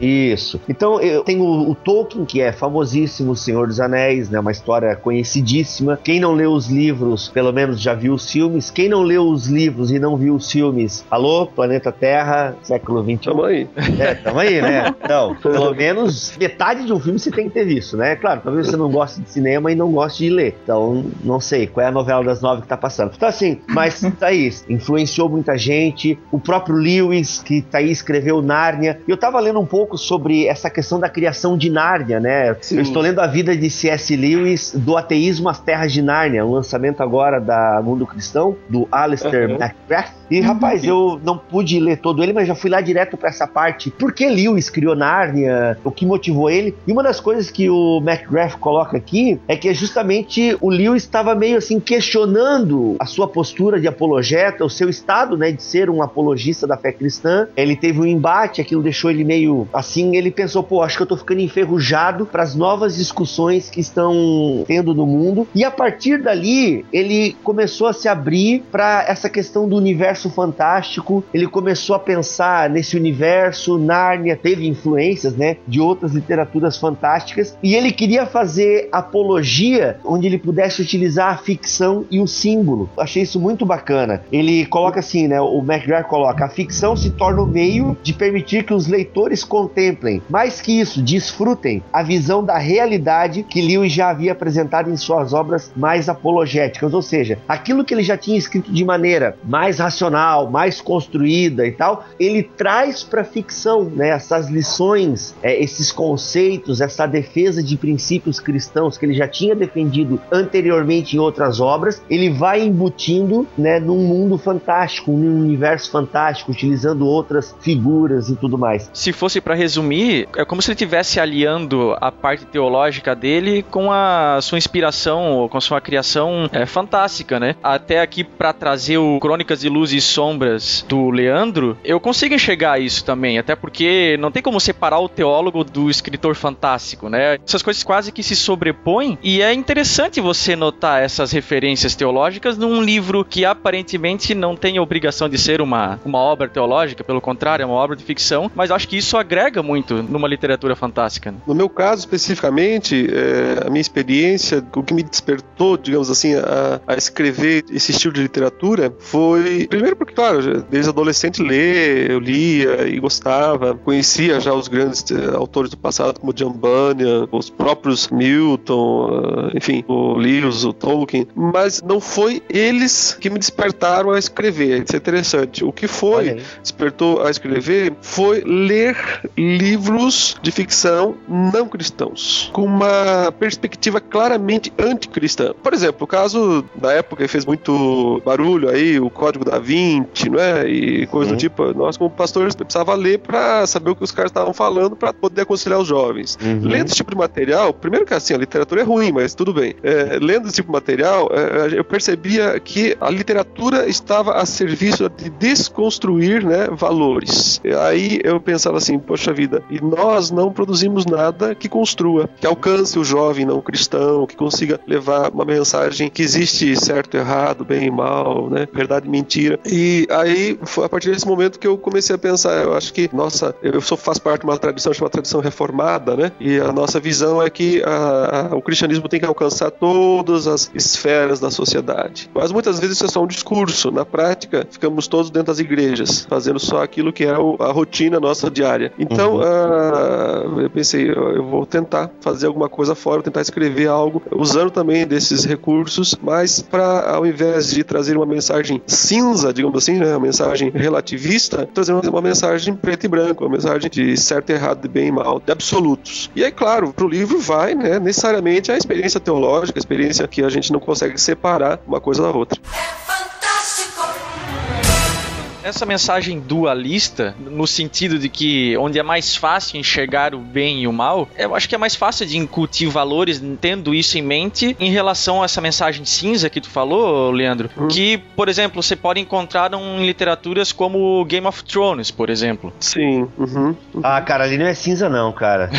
Isso. Então eu tenho o, o Tolkien, que é famosíssimo, O Senhor dos Anéis, né? Uma história conhecidíssima. Quem não leu os livros, pelo menos já viu os filmes. Quem não leu os livros e não viu os filmes, alô, Planeta Terra, século XXI. Tamo aí. É, tamo aí, né? Então, pelo menos metade de um filme você tem que ter visto, né? Claro, talvez você não goste de cinema e não goste de ler. Então, não sei qual é a novela das nove que tá passando. Então, assim, mas tá aí, influenciou muita gente. O próprio Lewis, que tá aí, escreveu Nárnia. Eu tava lendo um pouco sobre essa questão da criação de Nárnia, né? Sim. Eu estou lendo a vida de C.S. Lewis, do ateísmo às terras de Nárnia, um lançamento agora da Mundo Cristão, do Alistair Uhum. McGrath. E, rapaz, eu não pude ler todo ele, mas já fui lá direto pra essa parte. Por que Lewis criou Nárnia? O que motivou ele? E uma das coisas que o McGrath coloca aqui é que é justamente o Lewis estava meio assim questionando a sua postura de apologeta, o seu estado, né, de ser um apologista da fé cristã. Ele teve um embate, aquilo deixou ele meio assim, ele pensou, pô, acho que eu tô ficando enferrujado para as novas discussões que estão tendo no mundo. E a partir dali, ele começou a se abrir para essa questão do universo fantástico. Ele começou a pensar nesse universo, Nárnia teve influências, né, de outras literaturas fantásticas, e ele queria fazer apologia onde ele pudesse utilizar a ficção e o símbolo. Achei isso muito bacana. Ele coloca assim, né, o McGrath coloca, a ficção se torna o meio de permitir que os leitores contemplem, mais que isso, desfrutem a visão da realidade que Lewis já havia apresentado em suas obras mais apologéticas, ou seja, aquilo que ele já tinha escrito de maneira mais racional, mais construída e tal, ele traz para a ficção, né, essas lições, é, esses conceitos, essa defesa de princípios cristãos que ele já tinha defendido anteriormente em outras obras, ele vai embutindo, né, num mundo fantástico, num universo fantástico, utilizando outras figuras e tudo mais. Se fosse pra resumir, é como se ele estivesse aliando a parte teológica dele com a sua inspiração, ou com a sua criação é, fantástica, né? Até aqui pra trazer o Crônicas de Luz e Sombras do Leandro, eu consigo enxergar isso também, até porque não tem como separar o teólogo do escritor fantástico, né? Essas coisas quase que se sobrepõem e é interessante você notar essas referências teológicas num livro que aparentemente não tem obrigação de ser uma, uma obra teológica, pelo contrário, é uma obra de ficção, mas acho que isso agrega muito numa literatura fantástica. né? No meu caso, especificamente, é, a minha experiência, o que me despertou, digamos assim, a, a escrever esse estilo de literatura foi, primeiro porque, claro, desde adolescente ler, eu lia e gostava, conhecia já os grandes eh, autores do passado, como John Bunyan, os próprios Milton, ah, enfim, o Lewis, o Tolkien, mas não foi eles que me despertaram a escrever. Isso é interessante. O que foi despertou a escrever foi ler livros de ficção não cristãos, com uma perspectiva claramente anticristã. Por exemplo, o caso da época que fez muito barulho aí, o Código da Vinci, não é? E coisa Sim. do tipo, nós como pastores precisava ler para saber o que os caras estavam falando para poder aconselhar os jovens. Uhum. Lendo esse tipo de material, primeiro que assim, a literatura é ruim, mas tudo bem. É, lendo esse tipo de material, é, eu percebia que a literatura estava a serviço de desconstruir né, valores. E aí eu pensava fala assim, poxa vida, e nós não produzimos nada que construa, que alcance o jovem não cristão, que consiga levar uma mensagem que existe certo errado, bem e mal, né? Verdade e mentira. E aí, a partir desse momento que eu comecei a pensar, eu acho que, nossa, eu sou, faço parte de uma tradição chamada tradição reformada, né? E a nossa visão é que a, a, o cristianismo tem que alcançar todas as esferas da sociedade. Mas muitas vezes isso é só um discurso. Na prática, ficamos todos dentro das igrejas, fazendo só aquilo que é a rotina nossa diária. Então, uhum. uh, eu pensei, eu vou tentar fazer alguma coisa fora, tentar escrever algo, usando também desses recursos, mas para, ao invés de trazer uma mensagem cinza, digamos assim, né, uma mensagem relativista, trazer uma mensagem preto e branco, uma mensagem de certo e errado, de bem e mal, de absolutos. E aí, claro, para o livro vai né, necessariamente a experiência teológica, a experiência que a gente não consegue separar uma coisa da outra. Essa mensagem dualista, no sentido de que onde é mais fácil enxergar o bem e o mal, eu acho que é mais fácil de incutir valores tendo isso em mente em relação a essa mensagem cinza que tu falou, Leandro, uhum. que, por exemplo, você pode encontrar em literaturas como Game of Thrones, por exemplo. Sim. Uhum. Uhum. Ah, cara, ali não é cinza não, cara.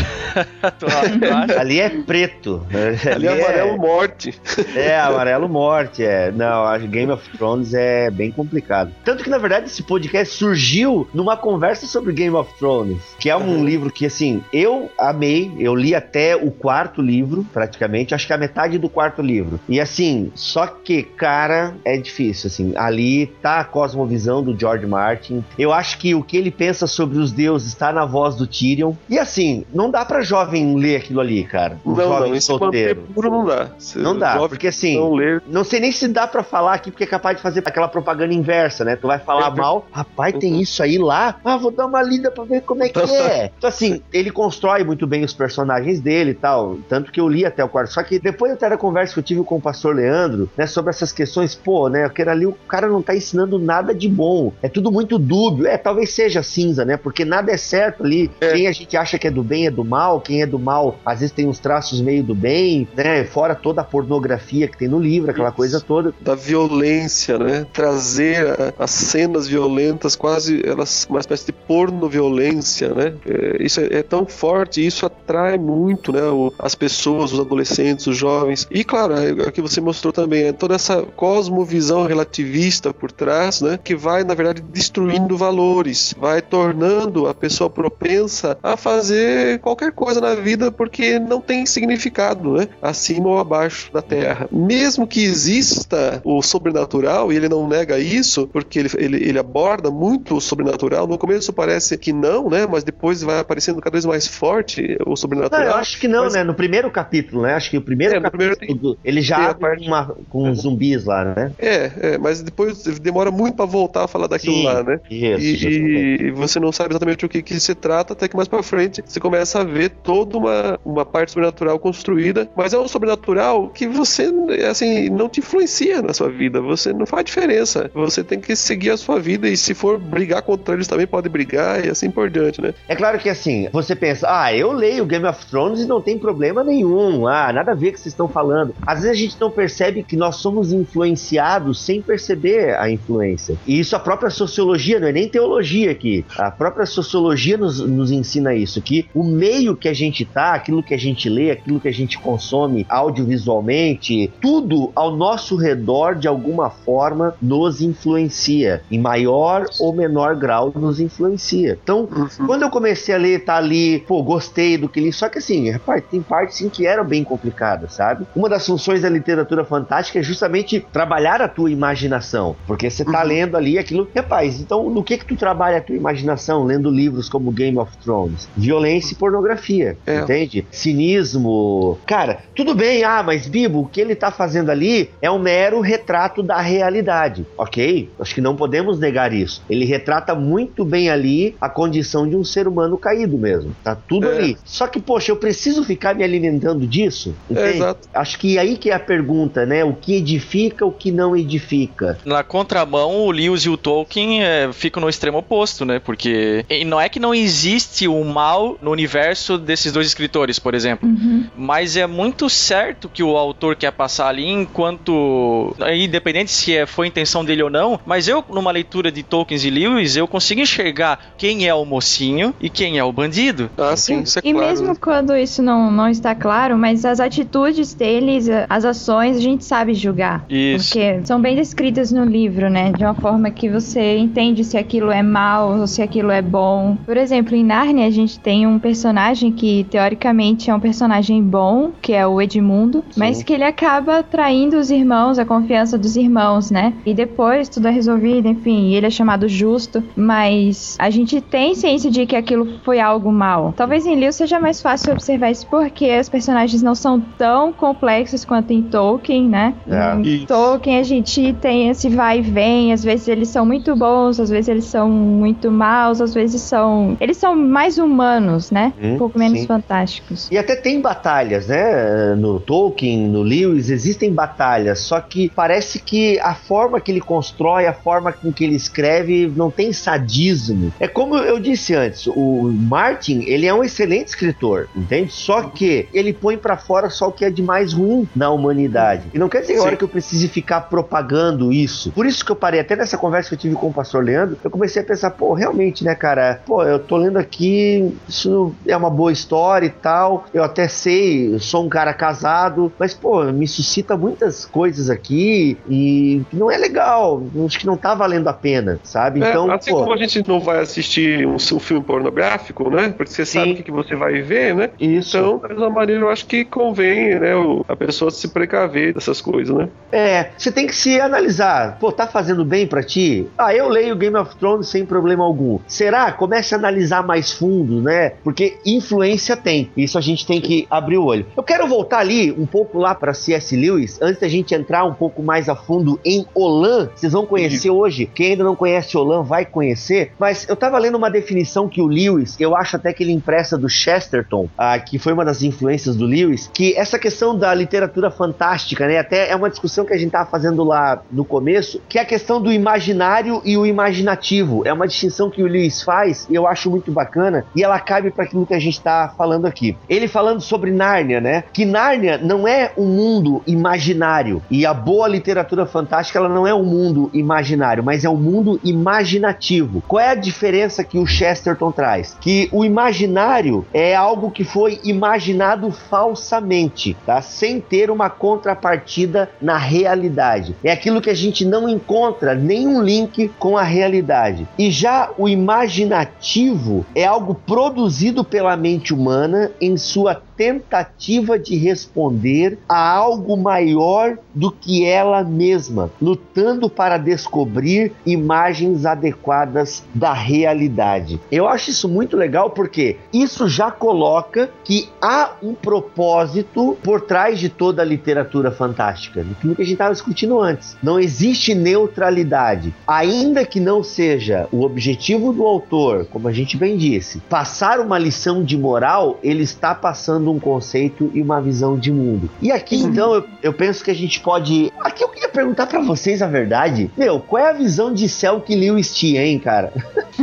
ali é preto. Ali, ali é amarelo morte. É, amarelo morte, é. Não, a Game of Thrones é bem complicado. Tanto que, na verdade, esse podcast surgiu numa conversa sobre Game of Thrones, que é um uhum. livro que, assim, eu amei, eu li até o quarto livro, praticamente, acho que a metade do quarto livro. E, assim, só que, cara, é difícil, assim, ali tá a cosmovisão do George Martin, eu acho que o que ele pensa sobre os deuses está na voz do Tyrion, e, assim, não dá pra jovem ler aquilo ali, cara. Um não, jovem não, solteiro. Puro não dá. Se não dá, porque, assim, não, não sei nem se dá pra falar aqui, porque é capaz de fazer aquela propaganda inversa, né? Tu vai falar é, mal, rapaz, tem uhum. isso aí lá? Ah, vou dar uma lida pra ver como é que é. Então, assim, ele constrói muito bem os personagens dele e tal. Tanto que eu li até o quarto. Só que depois até da conversa que eu tive com o pastor Leandro, né, sobre essas questões, pô, né, aquele ali o cara não tá ensinando nada de bom. É tudo muito dúbio. É, talvez seja cinza, né? Porque nada é certo ali. É. Quem a gente acha que é do bem é do mal, quem é do mal às vezes tem uns traços meio do bem, né? Fora toda a pornografia que tem no livro, aquela Isso. coisa toda. Da violência, né? Trazer as cenas violentas, quase elas uma espécie de porno-violência, né? É, isso é, é, tão forte, isso atrai muito, né? O, as pessoas, os adolescentes, os jovens. E claro, é, é o que você mostrou também, é toda essa cosmovisão relativista por trás, né? Que vai, na verdade, destruindo valores, vai tornando a pessoa propensa a fazer qualquer coisa na vida porque não tem significado, né? Acima ou abaixo da Terra. Mesmo que exista o sobrenatural, e ele não nega isso, porque ele, ele, ele aborda muito o sobrenatural. No começo parece que não, né? Mas depois vai aparecendo cada vez mais forte o sobrenatural. Não, eu acho que não, mas... né? No primeiro capítulo, né? Acho que o primeiro é, capítulo primeiro ele já abre parte... uma, com é. zumbis lá, né? É, é, mas depois demora muito para voltar a falar daquilo Sim, lá, né? Isso, e, e, você não sabe exatamente o que, que se trata, até que mais para frente você começa a ver toda uma, uma parte sobrenatural construída, mas é um sobrenatural que você, assim, não te influencia na sua vida, você não faz diferença. Você tem que seguir a sua vida e se for brigar contra eles também pode brigar e assim por diante, né? É claro que assim, você pensa, ah, eu leio Game of Thrones e não tem problema nenhum, ah, nada a ver com o que vocês estão falando. Às vezes a gente não percebe que nós somos influenciados sem perceber a influência. E isso a própria sociologia, não é nem teologia aqui, a própria sociologia nos, nos ensina isso, que o meio que a gente tá, aquilo que a gente lê, aquilo que a gente consome audiovisualmente, tudo ao nosso redor de alguma forma nos influencia, em maior ou menor grau nos influencia. Então, uhum. quando eu comecei a ler, tá ali, pô, gostei do que li, só que assim, rapaz, tem partes sim que eram bem complicadas, sabe? Uma das funções da literatura fantástica é justamente trabalhar a tua imaginação, porque você tá uhum. lendo ali aquilo, rapaz, então no que que tu trabalha a tua imaginação lendo livros como Game of Thrones? Violência e pornografia, é. entende? Cinismo. Cara, tudo bem, ah, mas Bibo, o que ele tá fazendo ali é um mero retrato da realidade, ok? Acho que não podemos negar isso. Ele retrata muito bem ali a condição de um ser humano caído mesmo. Tá tudo é. ali. Só que, poxa, eu preciso ficar me alimentando disso? É, exato. Acho que aí que é a pergunta, né? O que edifica, o que não edifica. Na contramão, o Lewis e o Tolkien é, ficam no extremo oposto, né? Porque não é que não existe o mal no universo desses dois escritores, por exemplo. Uhum. Mas é muito certo que o autor quer passar ali enquanto. Independente se é, foi intenção dele ou não, mas eu, numa leitura literatura de Tolkien e Lewis, eu consigo enxergar quem é o mocinho e quem é o bandido. Ah, sim, isso é E claro. mesmo né? quando isso não, não está claro, mas as atitudes deles, as ações, a gente sabe julgar. Isso. Porque são bem descritas no livro, né? De uma forma que você entende se aquilo é mal ou se aquilo é bom. Por exemplo, em Narnia a gente tem um personagem que teoricamente é um personagem bom, que é o Edmundo, mas que ele acaba traindo os irmãos, a confiança dos irmãos, né? E depois tudo é resolvido, enfim, ele é chamado justo, mas a gente tem ciência de que aquilo foi algo mal. Talvez em Lewis seja mais fácil observar isso porque os personagens não são tão complexos quanto em Tolkien, né? É. Em. Tolkien a gente tem esse vai e vem, às vezes eles são muito bons, às vezes eles são muito maus, às vezes são. Eles são mais humanos, né? Hum, um pouco menos sim. fantásticos. E até tem batalhas, né? No Tolkien, no Lewis, existem batalhas. Só que parece que a forma que ele constrói, a forma com que ele escreve, não tem sadismo. É como eu disse antes, o Martin, ele é um excelente escritor, entende? Só que ele põe pra fora só o que é de mais ruim na humanidade. E não quer dizer Sim. agora que eu precise ficar propagando isso. Por isso que eu parei, até nessa conversa que eu tive com o pastor Leandro, eu comecei a pensar, pô, realmente, né, cara? Pô, eu tô lendo aqui, isso é uma boa história e tal. Eu até sei, eu sou um cara casado, mas, pô, me suscita muitas coisas aqui e não é legal. Acho que não tá valendo a pena, sabe? É, Então, assim pô. como a gente não vai assistir um, um filme pornográfico, né? Porque você sabe Sim. o que, que você vai ver, né? Isso. Então, da mesma maneira, eu acho que convém, né, a pessoa se precaver dessas coisas, né? É, você tem que se analisar. Pô, tá fazendo bem pra ti? Ah, eu leio Game of Thrones sem problema algum. Será? Comece a analisar mais fundo, né? Porque influência tem. Isso a gente tem que abrir o olho. Eu quero voltar ali um pouco lá pra C.S. Lewis, antes da gente entrar um pouco mais a fundo em Olan. Vocês vão conhecer hoje. Quem ainda não conhece Olan vai conhecer. Mas eu tava lendo uma definição que o Lewis, eu acho até que ele empresta do Chesterton, ah, que foi uma das influências do Lewis, que essa questão da literatura fantástica, né? Até é uma discussão que a gente tava fazendo lá no começo, que é a questão do imaginário e o imaginativo. É uma distinção que o Lewis faz e eu acho muito bacana e ela cabe para aquilo que a gente tá falando aqui. Ele falando sobre Nárnia, né? Que Nárnia não é um mundo imaginário e a boa literatura fantástica ela não é um mundo imaginário, mas é um mundo imaginativo. Qual é a diferença que o Chesterton traz? Que o imaginário é algo que foi imaginado falsamente, tá? Sem ter uma contrapartida na realidade. É aquilo que a gente não encontra nenhum link com a realidade. E já o imaginativo é algo produzido pela mente humana em sua tentativa de responder a algo maior do que ela mesma, lutando para descobrir imagens adequadas da realidade. Eu acho isso muito legal porque isso já coloca que há um propósito por trás de toda a literatura fantástica, aquilo que a gente estava discutindo antes. Não existe neutralidade, ainda que não seja o objetivo do autor, como a gente bem disse, passar uma lição de moral, ele está passando um conceito e uma visão de mundo. E aqui então eu, eu penso que a gente pode. Aqui eu queria perguntar pra vocês a verdade. Meu, qual é a visão de céu que Lewis tinha, hein, cara?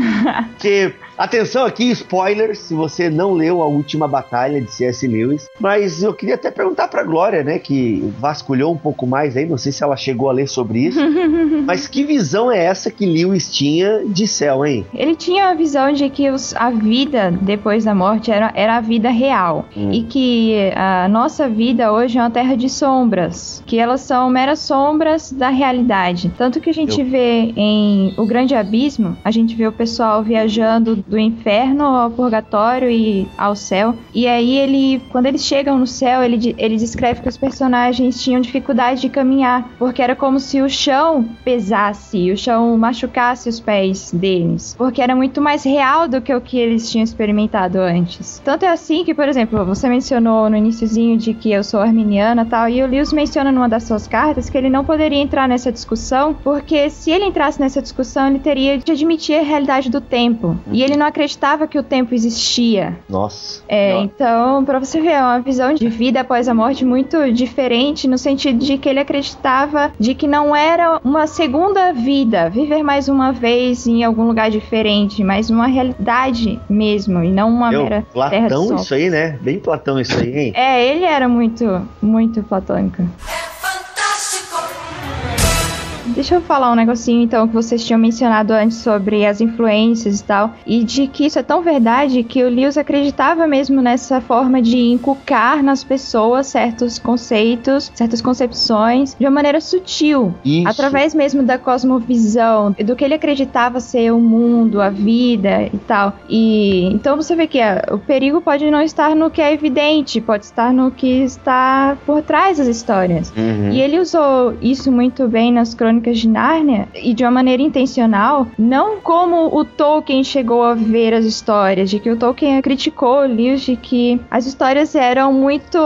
que Atenção aqui, spoilers, se você não leu a última batalha de C.S. Lewis. Mas eu queria até perguntar pra Glória, né, que vasculhou um pouco mais aí, não sei se ela chegou a ler sobre isso. mas que visão é essa que Lewis tinha de céu, hein? Ele tinha a visão de que os- a vida depois da morte era, era a vida real. Hum. E que a nossa vida hoje é uma terra de sombras. Que elas são meras sombras da realidade. Tanto que a gente vê em O Grande Abismo, a gente vê o pessoal viajando do inferno ao purgatório e ao céu. E aí ele, quando eles chegam no céu, ele, ele descreve que os personagens tinham dificuldade de caminhar. Porque era como se o chão pesasse, o chão machucasse os pés deles. Porque era muito mais real do que o que eles tinham experimentado antes. Tanto é assim que, por exemplo, você mencionou no iniciozinho de que eu sou arminiana tal, e o Lewis menciona numa das suas cartas que ele não poderia entrar nessa discussão, porque se ele entrasse nessa discussão, ele teria de admitir a realidade do tempo. E ele não acreditava que o tempo existia. Nossa. É, Não. então, pra você ver, é uma visão de vida após a morte muito diferente, no sentido de que ele acreditava de que não era uma segunda vida, viver mais uma vez em algum lugar diferente, mas uma realidade mesmo, e não uma Meu, mera terra de Platão sol. isso aí, né? Bem Platão isso aí, hein? É, ele era muito, muito platônico. Deixa eu falar um negocinho então que vocês tinham mencionado antes sobre as influências e tal, e de que isso é tão verdade que o Lewis acreditava mesmo nessa forma de inculcar nas pessoas certos conceitos, certas concepções de uma maneira sutil, Isso. através mesmo da cosmovisão, do que ele acreditava ser o mundo, a vida e tal. E então você vê que ah, o perigo pode não estar no que é evidente, pode estar no que está por trás das histórias. Uhum. E ele usou isso muito bem nas Crônicas de Nárnia e de uma maneira intencional, não como o Tolkien chegou a ver as histórias, de que o Tolkien criticou o Lewis de que as histórias eram muito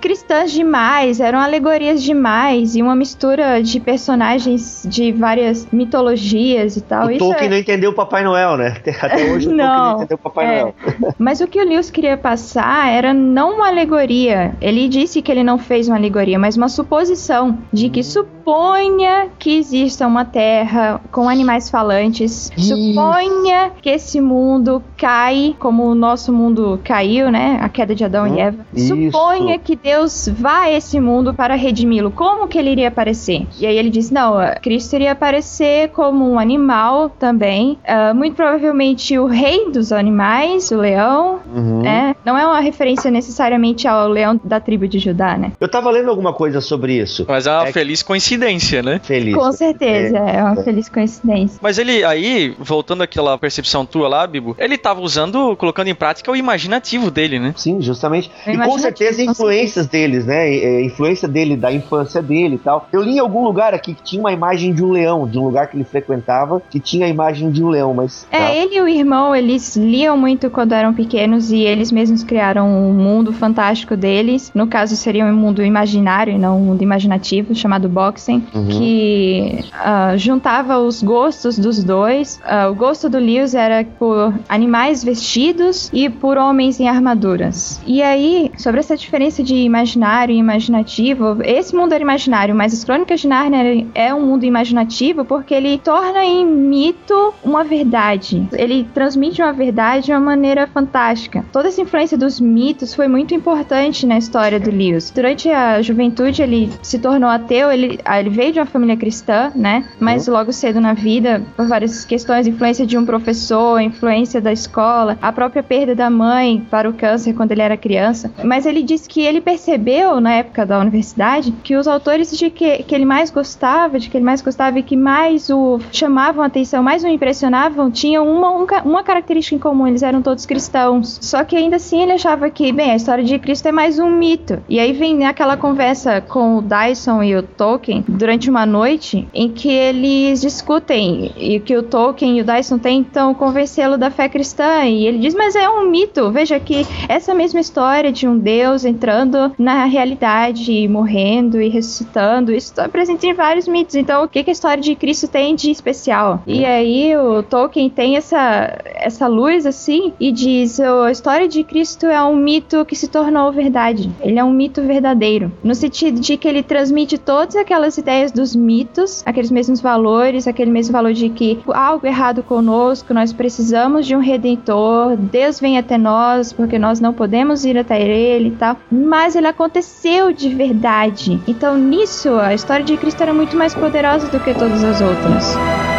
cristãs demais, eram alegorias demais e uma mistura de personagens de várias mitologias e tal. O Isso Tolkien é- não entendeu o Papai Noel, né? Até hoje o Tolkien Não, não entendeu o Papai é. Noel. Mas o que o Lewis queria passar era não uma alegoria. Ele disse que ele não fez uma alegoria, mas uma suposição de que suponha que exista uma terra com animais falantes. Isso. Suponha que esse mundo cai como o nosso mundo caiu, né? A queda de Adão e Eva. Isso. Suponha que Deus vá a esse mundo para redimi-lo. Como que ele iria aparecer? E aí ele disse: não, ah, Cristo iria aparecer como um animal também. Ah, muito provavelmente o rei dos animais, o leão. Uhum. É, não é uma referência necessariamente ao leão da tribo de Judá, né? Eu tava lendo alguma coisa sobre isso. Mas é uma É- feliz coincidência, né? Feliz. Com certeza, é, uma feliz coincidência. Mas ele aí, voltando àquela percepção tua lá, Bibo, ele tava usando, colocando em prática o imaginativo dele, né? Sim, justamente. É e com certeza com influências deles, né? É, influência dele, da infância dele e tal. Eu li em algum lugar aqui que tinha uma imagem de um leão, de um lugar que ele frequentava, que tinha a imagem de um leão, mas. É, tá. ele e o irmão, eles liam muito quando eram pequenos e eles mesmos criaram um mundo fantástico deles. No caso, seria um mundo imaginário e não um mundo imaginativo, chamado Boxing, Uhum. que ah, juntava os gostos dos dois. Ah, o gosto do Lewis era por animais vestidos e por homens em armaduras. E aí, sobre essa diferença de imaginário e imaginativo, esse mundo era imaginário, mas as Crônicas de Nárnia é um mundo imaginativo porque ele torna em mito uma verdade. Ele transmite uma verdade de uma maneira fantástica. Toda essa influência dos mitos foi muito importante na história do Lewis. Durante a juventude, ele se tornou ateu, ele, ah, ele veio de uma família cristã, né? Mas logo cedo na vida, por várias questões, influência de um professor, influência da escola, a própria perda da mãe para o câncer quando ele era criança. Mas ele disse que ele percebeu na época da universidade que os autores de que, que ele mais gostava, de que ele mais gostava e que mais o chamavam a atenção, mais o impressionavam, tinham uma, um uma característica em comum, eles eram todos cristãos. Só que ainda assim ele achava que, bem, a história de Cristo é mais um mito. E aí vem aquela conversa com o Dyson e o Tolkien durante uma noite em que eles discutem e que o Tolkien e o Dyson tentam convencê-lo da fé cristã. E ele diz, mas é um mito. Veja que essa mesma história de um Deus entrando na realidade, e morrendo e ressuscitando, isso está presente em vários mitos. Então, o que, que a história de Cristo tem de especial? E aí o Tolkien tem essa, essa luz assim e diz: "Oh, a história de Cristo é um mito que se tornou verdade. Ele é um mito verdadeiro. No sentido de que ele transmite todas aquelas ideias dos mitos, aqueles mesmos valores, aquele mesmo valor de que algo errado conosco, nós precisamos de um redentor, Deus vem até nós porque nós não podemos ir até ele e tal. Mas ele aconteceu de verdade. Então nisso a história de Cristo era muito mais poderosa do que todas as outras.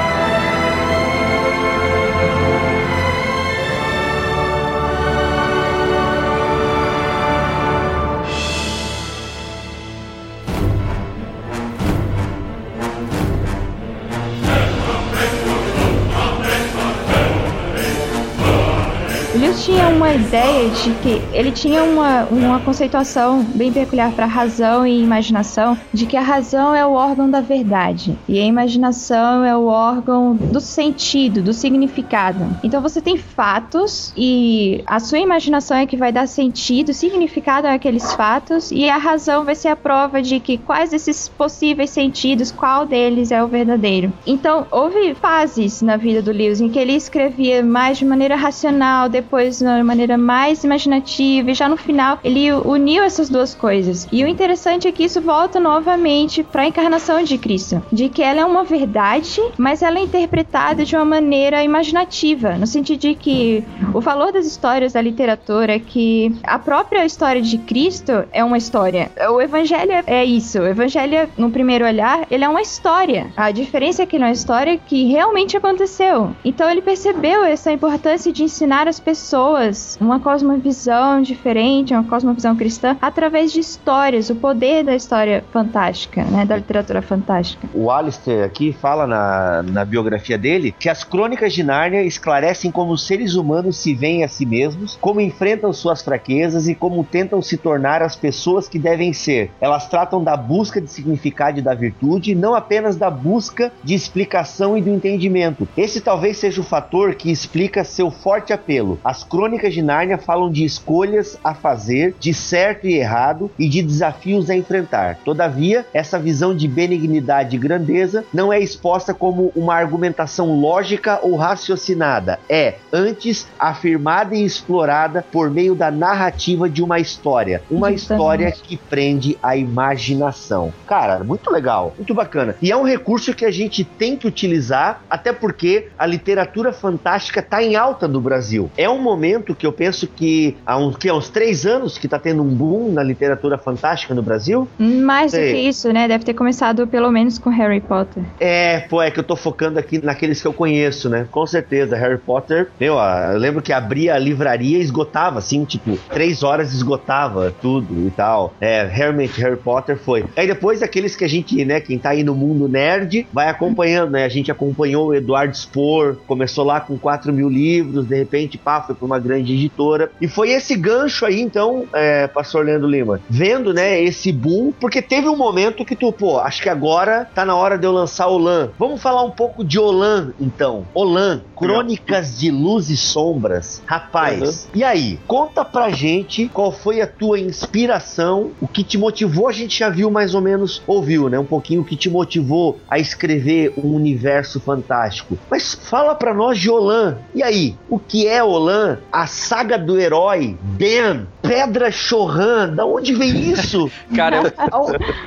Uma ideia de que ele tinha uma, uma conceituação bem peculiar para razão e imaginação, de que a razão é o órgão da verdade e a imaginação é o órgão do sentido, do significado. Então você tem fatos e a sua imaginação é que vai dar sentido, significado àqueles fatos e a razão vai ser a prova de que quais desses possíveis sentidos, qual deles é o verdadeiro. Então houve fases na vida do Lewis em que ele escrevia mais de maneira racional, depois de uma maneira mais imaginativa e já no final ele uniu essas duas coisas. E o interessante é que isso volta novamente para a encarnação de Cristo, de que ela é uma verdade, mas ela é interpretada de uma maneira imaginativa, no sentido de que o valor das histórias da literatura é que a própria história de Cristo é uma história. O evangelho é isso. O evangelho, no primeiro olhar, ele é uma história. A diferença é que ele é uma história que realmente aconteceu. Então ele percebeu essa importância de ensinar as pessoas uma cosmovisão diferente, uma cosmovisão cristã, através de histórias, o poder da história fantástica, né? Da literatura fantástica. O Alistair aqui fala na, na biografia dele que as crônicas de Nárnia esclarecem como os seres humanos se veem a si mesmos, como enfrentam suas fraquezas e como tentam se tornar as pessoas que devem ser. Elas tratam da busca de significado e da virtude, não apenas da busca de explicação e do entendimento. Esse talvez seja o fator que explica seu forte apelo. As crônicas de Nárnia falam de escolhas a fazer, de certo e errado e de desafios a enfrentar. Todavia, essa visão de benignidade e grandeza não é exposta como uma argumentação lógica ou raciocinada, é, antes, afirmada e explorada por meio da narrativa de uma história. Uma Justamente. história que prende a imaginação. Cara, muito legal, muito bacana. E é um recurso que a gente tem que utilizar, até porque a literatura fantástica está em alta no Brasil. É um momento que eu penso que há uns, que há uns três anos que está tendo um boom na literatura fantástica no Brasil. Mais do que isso, né? Deve ter começado pelo menos com Harry Potter. É, pô, é que eu tô focando aqui naqueles que eu conheço, né? Com certeza, Harry Potter. Meu, eu lembro que abria a livraria e esgotava, assim, tipo, três horas esgotava tudo e tal. É, realmente, Harry Potter foi. Aí depois aqueles que a gente, né, quem tá aí no mundo nerd, vai acompanhando, né? A gente acompanhou o Eduardo Spohr, começou lá com 4 mil livros, de repente, pá, foi pra uma grande editora. E foi esse gancho aí, então, é, pastor Leandro Lima, vendo, né, esse boom, porque teve um momento que tu, pô, acho que agora tá na hora de eu lançar Olan. Vamos falar um pouco de Olan, então. Olan, Crônicas de Luz e Sombras. Rapaz, e aí? Conta pra gente qual foi a tua inspiração, o que te motivou, a gente já viu mais ou menos, ouviu, né, um pouquinho o que te motivou a escrever um universo fantástico. Mas fala pra nós de Olan. E aí, o que é Olan? A saga do herói, Ben, Pedra Chorran, da onde vem isso? Cara, eu,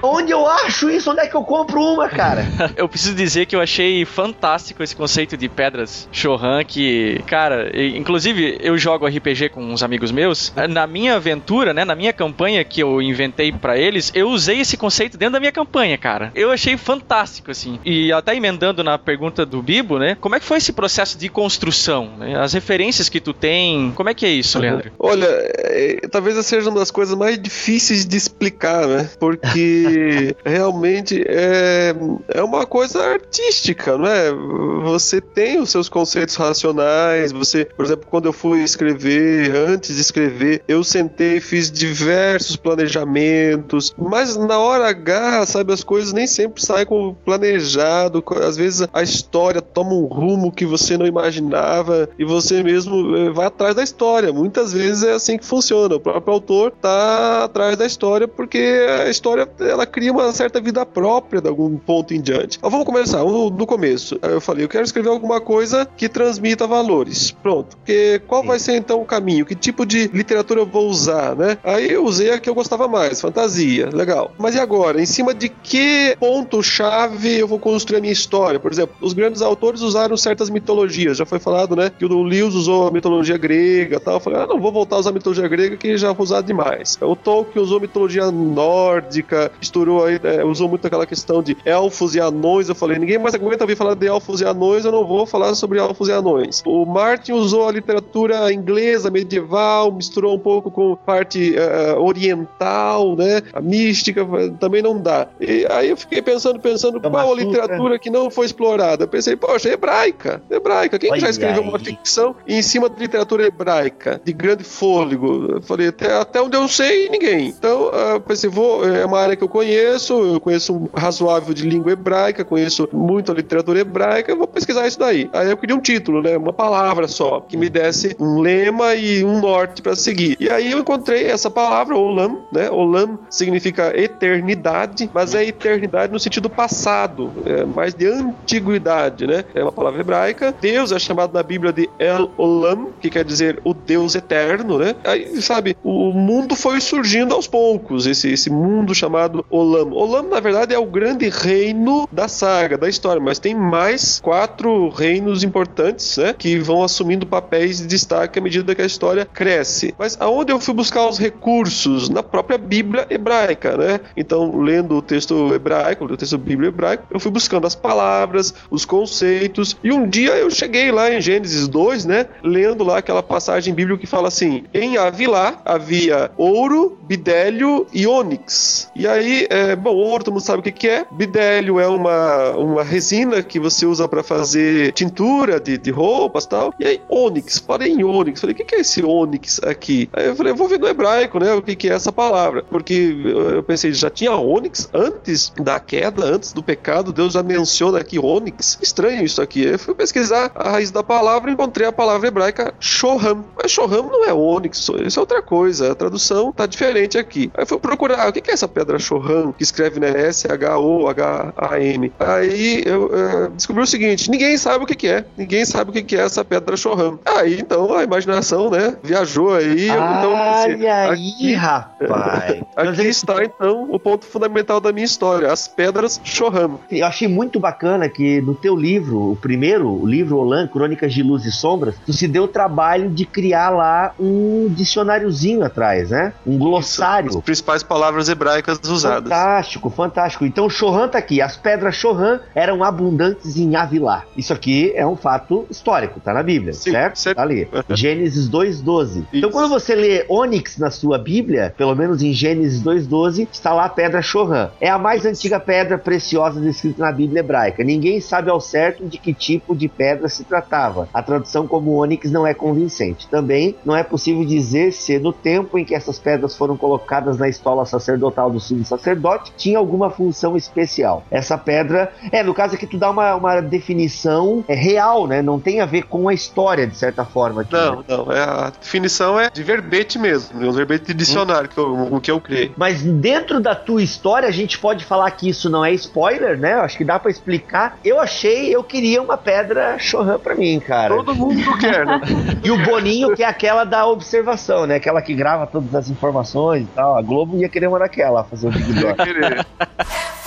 Onde eu acho isso? Onde é que eu compro uma, cara? eu preciso dizer que eu achei fantástico esse conceito de pedras Shohan, que, cara, inclusive eu jogo RPG com uns amigos meus. Na minha aventura, né, na minha campanha que eu inventei pra eles, eu usei esse conceito dentro da minha campanha, cara. Eu achei fantástico, assim. E até emendando na pergunta do Bibo, né, como é que foi esse processo de construção? né? As referências que tu tem, como é que é isso, Leandro? Olha, é, talvez seja uma das coisas mais difíceis de explicar, né? Porque realmente é, é uma coisa artística, não é? Você tem os seus conceitos racionais, você, por exemplo, quando eu fui escrever, antes de escrever, eu sentei, fiz diversos planejamentos, mas na hora H, sabe, as coisas nem sempre saem como planejado, às vezes a história toma um rumo que você não imaginava e você mesmo eh, vai atrás da história. Muitas vezes é assim que funciona. O próprio autor tá atrás da história porque a história ela cria uma certa vida própria de algum ponto em diante. Mas vamos começar do, do começo. Eu falei, eu quero escrever alguma coisa que transmita valores. Pronto. Porque qual vai ser então o caminho? Que tipo de literatura eu vou usar, né? Aí eu usei a que eu gostava mais, fantasia, legal. Mas e agora? Em cima de que ponto-chave eu vou construir a minha história? Por exemplo, os grandes autores usaram certas mitologias. Já foi falado, né? Que o Lewis usou a mitologia grega e tal. Eu falei, ah, não vou voltar a usar a mitologia grega que já foi usado demais. O Tolkien usou mitologia nórdica, misturou aí, é, usou muito aquela questão de elfos e anões. Eu falei, ninguém mais aguenta ouvir falar de elfos e anões, eu não vou falar sobre elfos e anões. O Martin usou a literatura inglesa medieval, misturou um pouco com parte eh, oriental, né? A mística também não dá. E aí eu fiquei pensando, pensando, Kama qual a literatura que não foi explorada? Eu pensei, poxa, hebraica. Hebraica. Quem que já escreveu aí. uma ficção em cima de literatura hebraica, de grande fôlego? Falei, até, até onde eu sei, ninguém. Então, uh, pensei, vou, é uma área que eu conheço, eu conheço um razoável de língua hebraica, conheço muito a literatura hebraica, eu vou pesquisar isso daí. Aí eu queria um título, né? Uma palavra só, que me desse um lema e um norte para seguir. E aí eu encontrei essa palavra, Olam, né? Olam significa eternidade, mas é eternidade no sentido passado, é mais de antiguidade, né? É uma palavra hebraica. Deus é chamado na Bíblia de El Olam, que quer dizer o Deus eterno, né? Aí, sabe, o mundo foi surgindo aos poucos, esse, esse mundo chamado Olam. Olam, na verdade, é o grande reino da saga, da história, mas tem mais quatro reinos importantes, né? Que vão assumindo papéis de destaque à medida que a história cresce. Mas aonde eu fui buscar os recursos? Na própria Bíblia hebraica, né? Então, lendo o texto hebraico, o texto bíblico hebraico, eu fui buscando as palavras, os conceitos, e um dia eu cheguei lá em Gênesis 2, né? Lendo lá aquela passagem bíblica que fala assim: em Avilá havia ouro, bidélio e ônix. E aí, é, bom, ouro todo mundo sabe o que, que é. Bidélio é uma, uma resina que você usa para fazer tintura de, de roupas e tal. E aí, ônix, parei em ônix. Falei, o que, que é esse ônix aqui? Aí eu falei, vou ver no hebraico, né? O que, que é essa palavra? Porque eu pensei, já tinha ônix antes da queda, antes do pecado, Deus já menciona aqui ônix. Estranho isso aqui. Eu fui pesquisar a raiz da palavra e encontrei a palavra hebraica shoham. Mas shoham não é ônix, isso é outra coisa. A tradução tá diferente aqui. Aí eu fui procurar, o que é essa pedra shoham? Que escreve, né? S-H-O-H-A-M. Aí eu uh, descobri o seguinte, ninguém sabe o que, que é. Ninguém sabe o que, que é essa pedra shoham. Aí, então, a imaginação, né? Viajou aí. então, assim, aí, aqui, rapaz. aqui está, então, o ponto fundamental da minha história, as pedras shoham. Eu achei muito bacana que no teu livro, o primeiro, o livro Olan, Crônicas de Luz e Sombras, tu se deu o trabalho de criar lá um atrás, né? Um glossário. As principais palavras hebraicas usadas. Fantástico, fantástico. Então Shohan tá aqui. As pedras Shohan eram abundantes em Avilá. Isso aqui é um fato histórico, tá na Bíblia, Sim, certo? certo? Tá ali. Gênesis 2:12. Então quando você lê ônix na sua Bíblia, pelo menos em Gênesis 2:12, está lá a pedra Shohan. É a mais antiga pedra preciosa descrita na Bíblia hebraica. Ninguém sabe ao certo de que tipo de pedra se tratava. A tradução como ônix não é convincente. Também não é possível dizer se no tempo em que essas pedras foram colocadas na estola sacerdotal do sumo sacerdote tinha alguma função especial. Essa pedra, é, no caso aqui tu dá uma, uma definição é, real, né? Não tem a ver com a história, de certa forma. Aqui, não, né? não. É, a definição é de verbete mesmo, um verbete de dicionário hum. que eu, que eu criei. Mas dentro da tua história, a gente pode falar que isso não é spoiler, né? Acho que dá para explicar. Eu achei, eu queria uma pedra Shohan pra mim, cara. Todo mundo quer, né? e o Boninho, que é aquela da observação, né? Aquela que grava todas as informações e tal. A Globo ia querer uma daquela, fazer o Big Brother.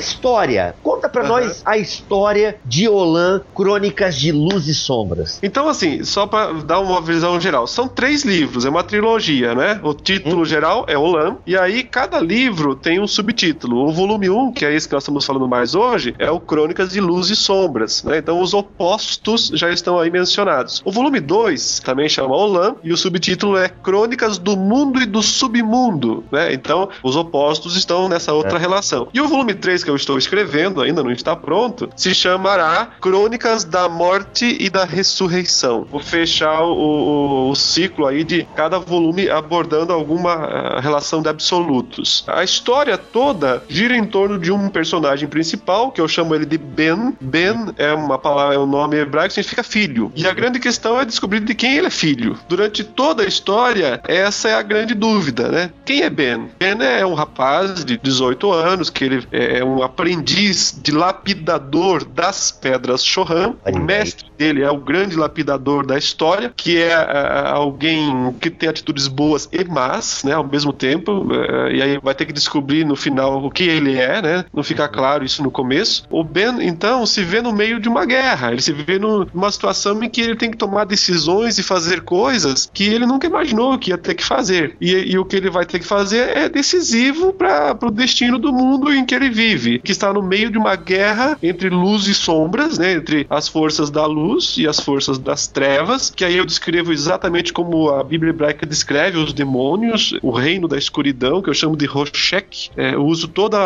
história. Conta pra uhum. nós a história de Olan, Crônicas de Luz e Sombras. Então, assim, só pra dar uma visão geral, são três livros, é uma trilogia, né? O título hum. geral é Olan, e aí cada livro tem um subtítulo. O volume 1, que é esse que nós estamos falando mais hoje, é o Crônicas de Luz e Sombras, né? Então os opostos já estão aí mencionados. O volume 2 também chama Olan, e o subtítulo é Crônicas do Mundo e do Submundo, né? Então os opostos estão nessa outra é. relação. E o volume 3 que eu estou escrevendo, ainda não está pronto, se chamará Crônicas da Morte e da Ressurreição. Vou fechar o, o, o ciclo aí de cada volume abordando alguma uh, relação de absolutos. A história toda gira em torno de um personagem principal, que eu chamo ele de Ben. Ben é uma palavra, é um nome hebraico que significa filho. E a grande questão é descobrir de quem ele é filho. Durante toda a história, essa é a grande dúvida, né? Quem é Ben? Ben é um rapaz de 18 anos, que ele é um aprendiz de lapidador das pedras Shohan. O mestre dele é o grande lapidador da história, que é uh, alguém que tem atitudes boas e más, né, ao mesmo tempo. Uh, e aí vai ter que descobrir no final o que ele é, né? Não fica uhum. claro isso no começo. O Ben, então, se vê no meio de uma guerra. Ele se vê no, numa situação em que ele tem que tomar decisões e fazer coisas que ele nunca imaginou que ia ter que fazer. E, e o que ele vai ter que fazer é decisivo para o destino do mundo em que ele vive que está no meio de uma guerra entre luz e sombras, né? Entre as forças da luz e as forças das trevas, que aí eu descrevo exatamente como a Bíblia hebraica descreve os demônios, o reino da escuridão, que eu chamo de Roshek. É, eu uso todos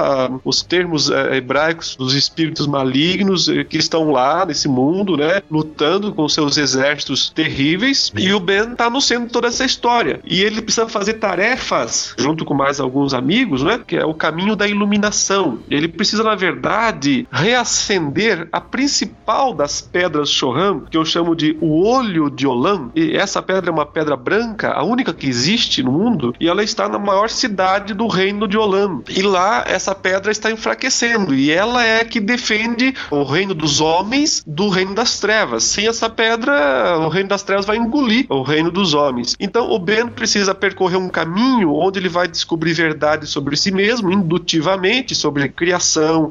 os termos é, hebraicos dos espíritos malignos é, que estão lá nesse mundo, né? Lutando com seus exércitos terríveis. E o Ben está no centro de toda essa história. E ele precisa fazer tarefas, junto com mais alguns amigos, né? Que é o caminho da iluminação. Ele precisa, na verdade, reacender a principal das pedras Shoham, que eu chamo de o olho de Olam. E essa pedra é uma pedra branca, a única que existe no mundo, e ela está na maior cidade do reino de Olam. E lá essa pedra está enfraquecendo, e ela é que defende o reino dos homens do reino das trevas. Sem essa pedra, o reino das trevas vai engolir o reino dos homens. Então o Ben precisa percorrer um caminho onde ele vai descobrir verdades sobre si mesmo, indutivamente, sobre criação,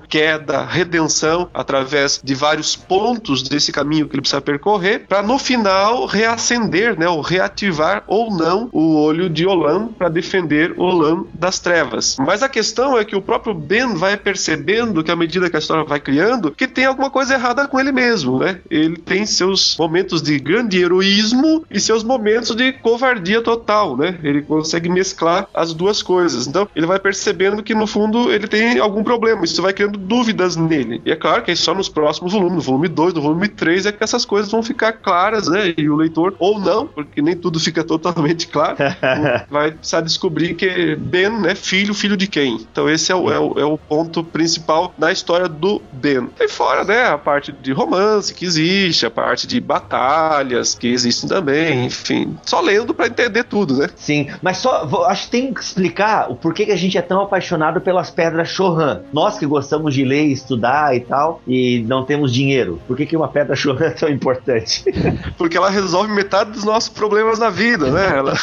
queda, redenção, através de vários pontos desse caminho que ele precisa percorrer, para no final reacender, né, ou reativar ou não o olho de Olam para defender Olam das trevas. Mas a questão é que o próprio Ben vai percebendo que à medida que a história vai criando, que tem alguma coisa errada com ele mesmo, né? Ele tem seus momentos de grande heroísmo e seus momentos de covardia total, né? Ele consegue mesclar as duas coisas. Então, ele vai percebendo que no fundo ele tem algum problema. Isso vai criando dúvidas nele. E é claro que é só nos próximos volumes, no volume 2, no volume 3, é que essas coisas vão ficar claras, né? E o leitor, ou não, porque nem tudo fica totalmente claro, vai precisar descobrir que Ben é filho, filho de quem. Então, esse é o, é o, é o ponto principal na história do Ben. E fora, né? A parte de romance que existe, a parte de batalhas que existem também, enfim. Só lendo para entender tudo, né? Sim, mas só acho que tem que explicar o porquê que a gente é tão apaixonado pelas pedras Chohan. Nós que gostamos de ler, estudar e tal, e não temos dinheiro. Por que, que uma pedra Chohan é tão importante? Porque ela resolve metade dos nossos problemas na vida, né? Ela,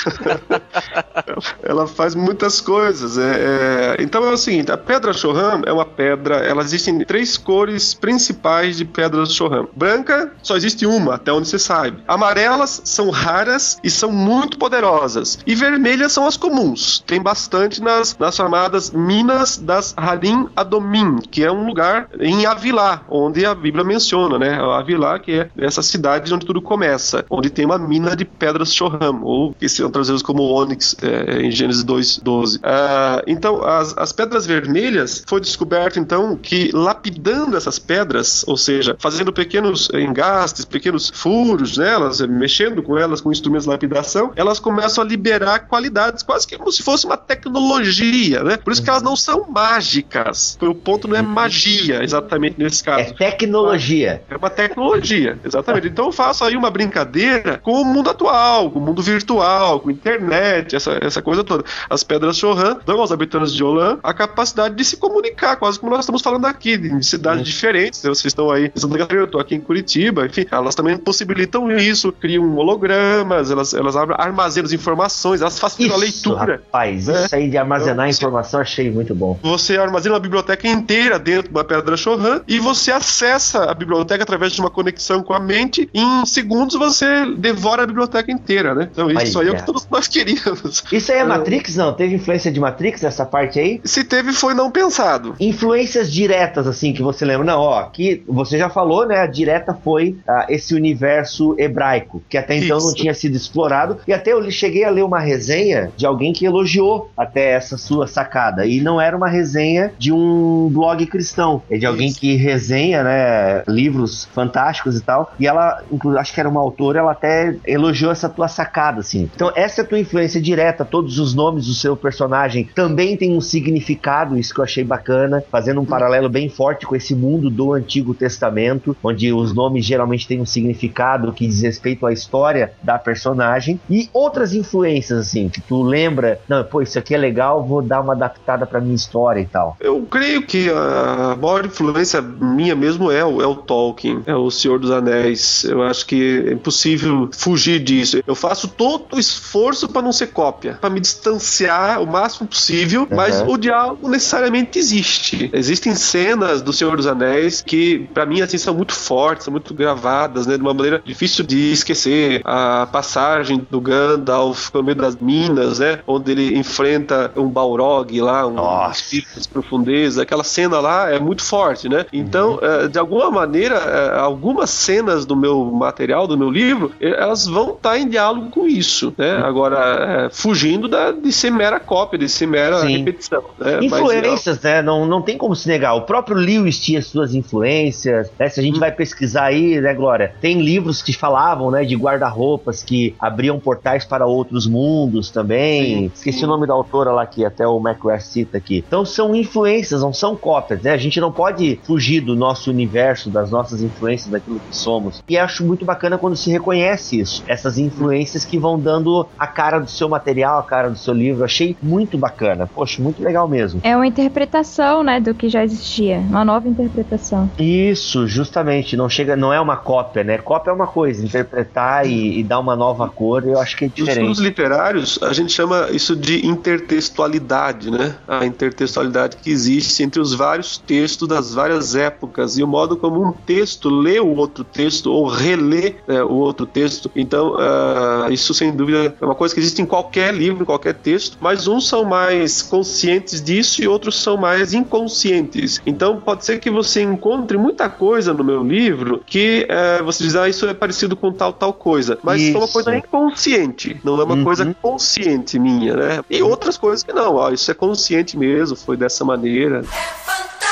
ela faz muitas coisas. É, é... Então é o seguinte: a pedra Chohan é uma pedra. Ela existe em três cores principais de pedras Chohan. Branca, só existe uma, até onde você sabe. Amarelas são raras e são muito poderosas. E vermelhas são as comuns. Tem bastante nas, nas chamadas Minas das Harim Adomim, que é um lugar em Avilá, onde a Bíblia menciona, né? Avilá, que é essa cidade onde tudo começa, onde tem uma mina de pedras Shoham, ou que são trazidas como ônix é, em Gênesis 2:12. Ah, então, as, as pedras vermelhas foi descoberto então que lapidando essas pedras, ou seja, fazendo pequenos engastes, pequenos furos nelas, mexendo com elas com instrumentos de lapidação, elas começam a liberar qualidades, quase que como se fosse uma tecnologia, né? Por isso que elas não são mágicas. O ponto não é magia, exatamente nesse caso. É tecnologia. É uma tecnologia, exatamente. Então eu faço aí uma brincadeira com o mundo atual, com o mundo virtual, com a internet, essa, essa coisa toda. As pedras Chohan dão aos habitantes de Olan a capacidade de se comunicar, quase como nós estamos falando aqui, de cidades diferentes. Né? Vocês estão aí em Santa Catarina, eu estou aqui em Curitiba, enfim, elas também possibilitam isso, criam hologramas, elas, elas armazenam as informações, elas facilitam a leitura. Rapaz, né? isso aí de armazenar então, informação achei muito bom. Você armazena uma biblioteca inteira dentro de uma pedra Chohan e você acessa a biblioteca através de uma conexão com a mente. E em segundos você devora a biblioteca inteira, né? Então isso aí é o que todos nós queríamos. Isso aí é Matrix, não? Teve influência de Matrix nessa parte aí? Se teve, foi não pensado. Influências diretas, assim, que você lembra? Não, ó, aqui você já falou, né? A direta foi uh, esse universo hebraico, que até então Isso. não tinha sido explorado. E até eu cheguei a ler uma resenha de alguém que elogiou até essa sua sacada. E não era uma resenha de um blog cristão, é de alguém Isso. que resenha, né? Livros fantásticos e tal. E ela, acho que era uma autora, ela até elogiou essa tua sacada, assim. Então, essa é a tua influência direta, todos os nomes do seu personagem também tem um significado, isso que eu achei bacana, fazendo um paralelo bem forte com esse mundo do Antigo Testamento, onde os nomes geralmente têm um significado que diz respeito à história da personagem. E outras influências, assim, que tu lembra, não, pô, isso aqui é legal, vou dar uma adaptada pra minha história e tal. Eu creio que a maior influência minha mesmo é o, é o Tolkien, é o Senhor dos Anéis. Eu acho que é impossível fugir disso. Eu faço todo o esforço para não ser cópia, para me distanciar o máximo possível, uhum. mas o diálogo necessariamente existe. Existem cenas do Senhor dos Anéis que, para mim, assim, são muito fortes, são muito gravadas, né, de uma maneira difícil de esquecer. A passagem do Gandalf no meio das minas, né, onde ele enfrenta um Balrog lá, um espírito de profundeza, aquela cena lá é muito forte, né? Então, uhum. de alguma maneira, algumas cenas do meu material, do meu livro, elas vão estar tá em diálogo com isso, né? Uhum. Agora, fugindo da, de ser mera cópia, de ser mera Sim. repetição. Né? Influências, Mas, né? Não, não tem como se negar. O próprio Lewis tinha suas influências, né? Se a gente uhum. vai pesquisar aí, né, Glória? Tem livros que falavam, né, de guarda-roupas que abriam portais para outros mundos também. Sim, Esqueci sim. o nome da autora lá que até o McGrath cita aqui. Então são influências, não são cópias, né? A gente não pode fugir do nosso universo, das nossas influências, daquilo que somos. E acho muito bacana quando se reconhece isso, essas influências que vão dando a cara do seu material, a cara do seu livro. Achei muito bacana. Poxa, muito legal mesmo. É uma interpretação, né, do que já existia, uma nova interpretação. Isso, justamente. Não chega, não é uma cópia, né? Cópia é uma coisa, interpretar e, e dar uma nova cor, eu acho que é diferente. Nos literários, a gente chama isso de intertextualidade, né? A intertextualidade que existe entre os vários textos das várias épocas e o modo como um texto lê o outro texto ou relê é, o outro texto. Então, uh, isso sem dúvida é uma coisa que existe em qualquer livro, em qualquer texto, mas uns são mais conscientes disso e outros são mais inconscientes. Então, pode ser que você encontre muita coisa no meu livro que uh, você diz, ah, isso é parecido com tal, tal coisa, mas isso. é uma coisa inconsciente, não é uma uhum. coisa consciente minha, né? E outras coisas que não, ó, isso é consciente mesmo, foi dessa maneira. Brasil.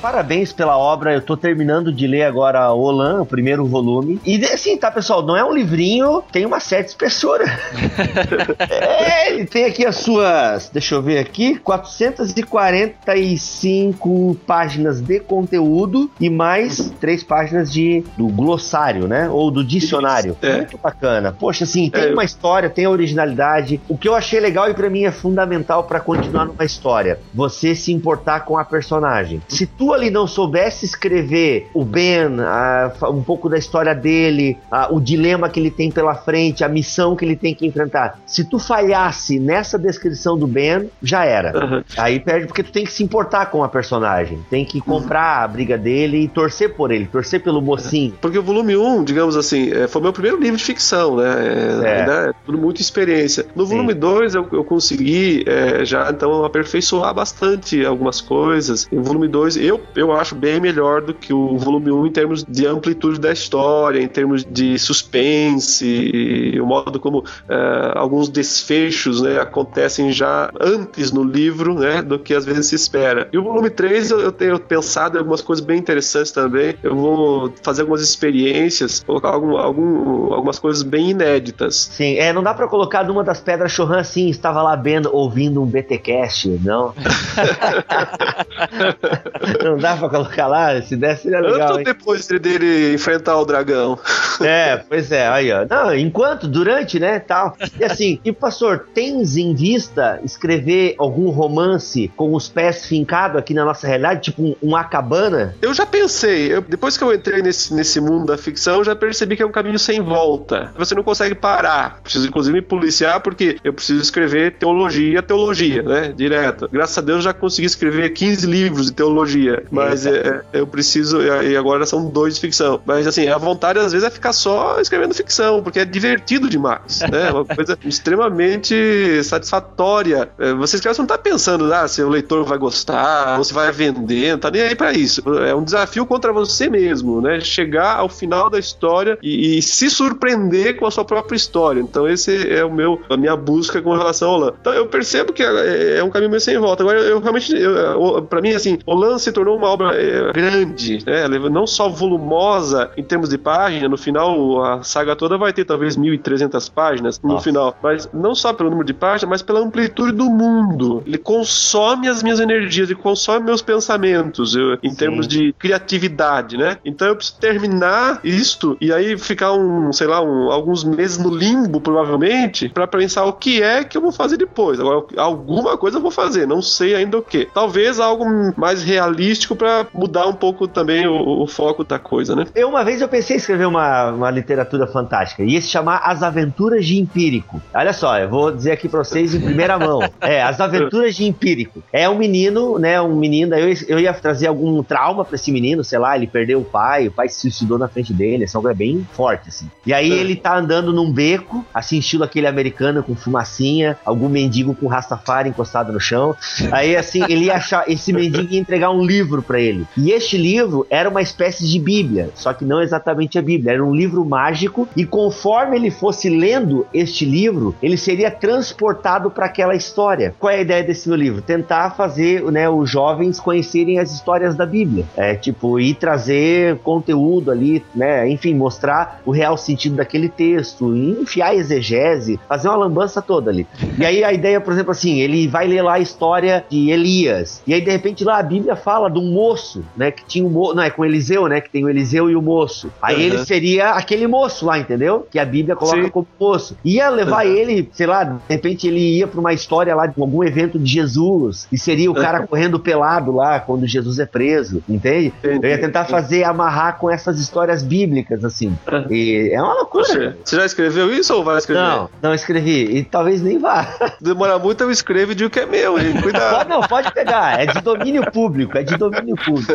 Parabéns pela obra. Eu tô terminando de ler agora Olan, o primeiro volume. E assim, tá, pessoal? Não é um livrinho, tem uma certa espessura. é, ele tem aqui as suas, deixa eu ver aqui, 445 páginas de conteúdo e mais três páginas de do glossário, né? Ou do dicionário. É. Muito bacana. Poxa, assim, tem é. uma história, tem a originalidade. O que eu achei legal e para mim é fundamental para continuar numa história, você se importar com a personagem. Se tu ali não soubesse escrever o Ben, um pouco da história dele, o dilema que ele tem pela frente, a missão que ele tem que enfrentar, se tu falhasse nessa descrição do Ben, já era. Uhum. Aí perde porque tu tem que se importar com a personagem, tem que comprar uhum. a briga dele e torcer por ele, torcer pelo mocinho. Porque o volume 1, digamos assim, é, foi meu primeiro livro de ficção, né? É, é. tudo muita experiência. No Sim. volume 2 eu, eu consegui é, já então aperfeiçoar bastante algumas coisas. Em volume 2 eu eu, acho bem melhor do que o volume 1 em termos de amplitude da história, em termos de suspense, o modo como uh, alguns desfechos né, acontecem já antes no livro né, do que às vezes se espera. E o volume 3 eu, eu tenho pensado em algumas coisas bem interessantes também. Eu vou fazer algumas experiências, colocar algum, algum, algumas coisas bem inéditas. Sim, é, não dá para colocar numa das pedras Chorran assim, estava lá vendo, ouvindo um BTcast, não? não dá pra colocar lá? Se desse seria legal. Tanto depois dele enfrentar o dragão. É, pois é, aí ó. Não, enquanto, durante, né, tal. E assim, e pastor, tens em vista escrever algum romance com os pés fincados aqui na nossa realidade, tipo um, um Acabana? Eu já pensei, eu, depois que eu entrei nesse, nesse mundo da ficção, eu já percebi que é um caminho sem volta. Você não consegue parar. Preciso, inclusive, me policiar, porque eu preciso escrever teologia, teologia, né, direto. Graças a Deus, já consegui escrever 15 livros de teologia. Mas é, é, eu preciso. E agora são dois de ficção. Mas assim, a vontade às vezes é ficar só escrevendo ficção, porque é divertido demais. Né? É uma coisa extremamente satisfatória. É, você escreve, você não tá pensando, ah, se o leitor vai gostar, ou se vai vender, não tá nem aí pra isso. É um desafio contra você mesmo, né? Chegar ao final da história e, e se surpreender com a sua própria história. Então, esse é o meu, a minha busca com relação ao LAN. Então, eu percebo que é, é um caminho meio sem volta. Agora, eu realmente, eu, pra mim, assim, o LAN se tornou uma obra é, grande, né? não só volumosa em termos de página, no final a saga toda vai ter talvez 1.300 páginas no Nossa. final, mas não só pelo número de páginas, mas pela amplitude do mundo. Ele consome as minhas energias, ele consome meus pensamentos eu, em Sim. termos de criatividade, né? Então eu preciso terminar isto e aí ficar um, sei lá, um, alguns meses no limbo, provavelmente, para pensar o que é que eu vou fazer depois. Agora, alguma coisa eu vou fazer, não sei ainda o que. Talvez algo mais realista místico para mudar um pouco também o, o, foco da coisa, né? Eu, uma vez, eu pensei em escrever uma, uma literatura fantástica. Ia se chamar As Aventuras de Empírico. Olha só, eu vou dizer aqui pra vocês em primeira mão. É, As Aventuras de Empírico. É um menino, né? Um menino, eu, eu ia trazer algum trauma pra esse menino, sei lá, ele perdeu o pai, o pai se suicidou na frente dele, essa algo é bem forte, assim. E aí ele tá andando num beco, assim, estilo aquele americano com fumacinha, algum mendigo com rastafari encostado no chão. Aí, assim, ele ia achar, esse mendigo ia entregar um livro para ele. E este livro era uma espécie de Bíblia, só que não exatamente a Bíblia, era um livro mágico e conforme ele fosse lendo este livro, ele seria transportado para aquela história. Qual é a ideia desse meu livro? Tentar fazer, né, os jovens conhecerem as histórias da Bíblia. É, tipo, ir trazer conteúdo ali, né, enfim, mostrar o real sentido daquele texto, enfiar exegese, fazer uma lambança toda ali. E aí a ideia, por exemplo, assim, ele vai ler lá a história de Elias, e aí de repente lá a Bíblia fala de um moço, né, que tinha um moço, não, é com Eliseu, né, que tem o Eliseu e o moço. Aí uhum. ele seria aquele moço lá, entendeu? Que a Bíblia coloca Sim. como moço. Ia levar uhum. ele, sei lá, de repente ele ia para uma história lá de algum evento de Jesus, e seria o cara correndo pelado lá quando Jesus é preso, entende? Entendi. Eu ia tentar fazer amarrar com essas histórias bíblicas, assim. E é uma loucura. Você, você já escreveu isso ou vai escrever? Não, não escrevi. E talvez nem vá. Demora muito, eu escrevo e digo que é meu, hein? Cuidado. Pode, não, pode pegar. É de domínio público. É de domínio público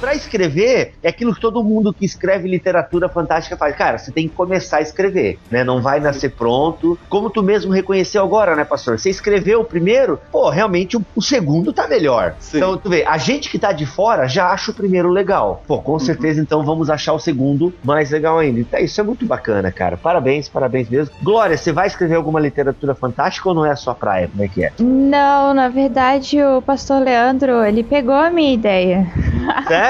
para escrever é aquilo que todo mundo que escreve literatura fantástica faz. Cara, você tem que começar a escrever, né? Não vai nascer pronto. Como tu mesmo reconheceu agora, né, pastor? Você escreveu o primeiro, pô, realmente o, o segundo tá melhor. Sim. Então, tu vê, a gente que tá de fora já acha o primeiro legal. Pô, com uhum. certeza então vamos achar o segundo mais legal ainda. Então, isso é muito bacana, cara. Parabéns, parabéns mesmo. Glória, você vai escrever alguma literatura fantástica ou não é a sua praia? Como é que é? Não, na verdade, o pastor Leandro, ele pegou a minha ideia. Sério?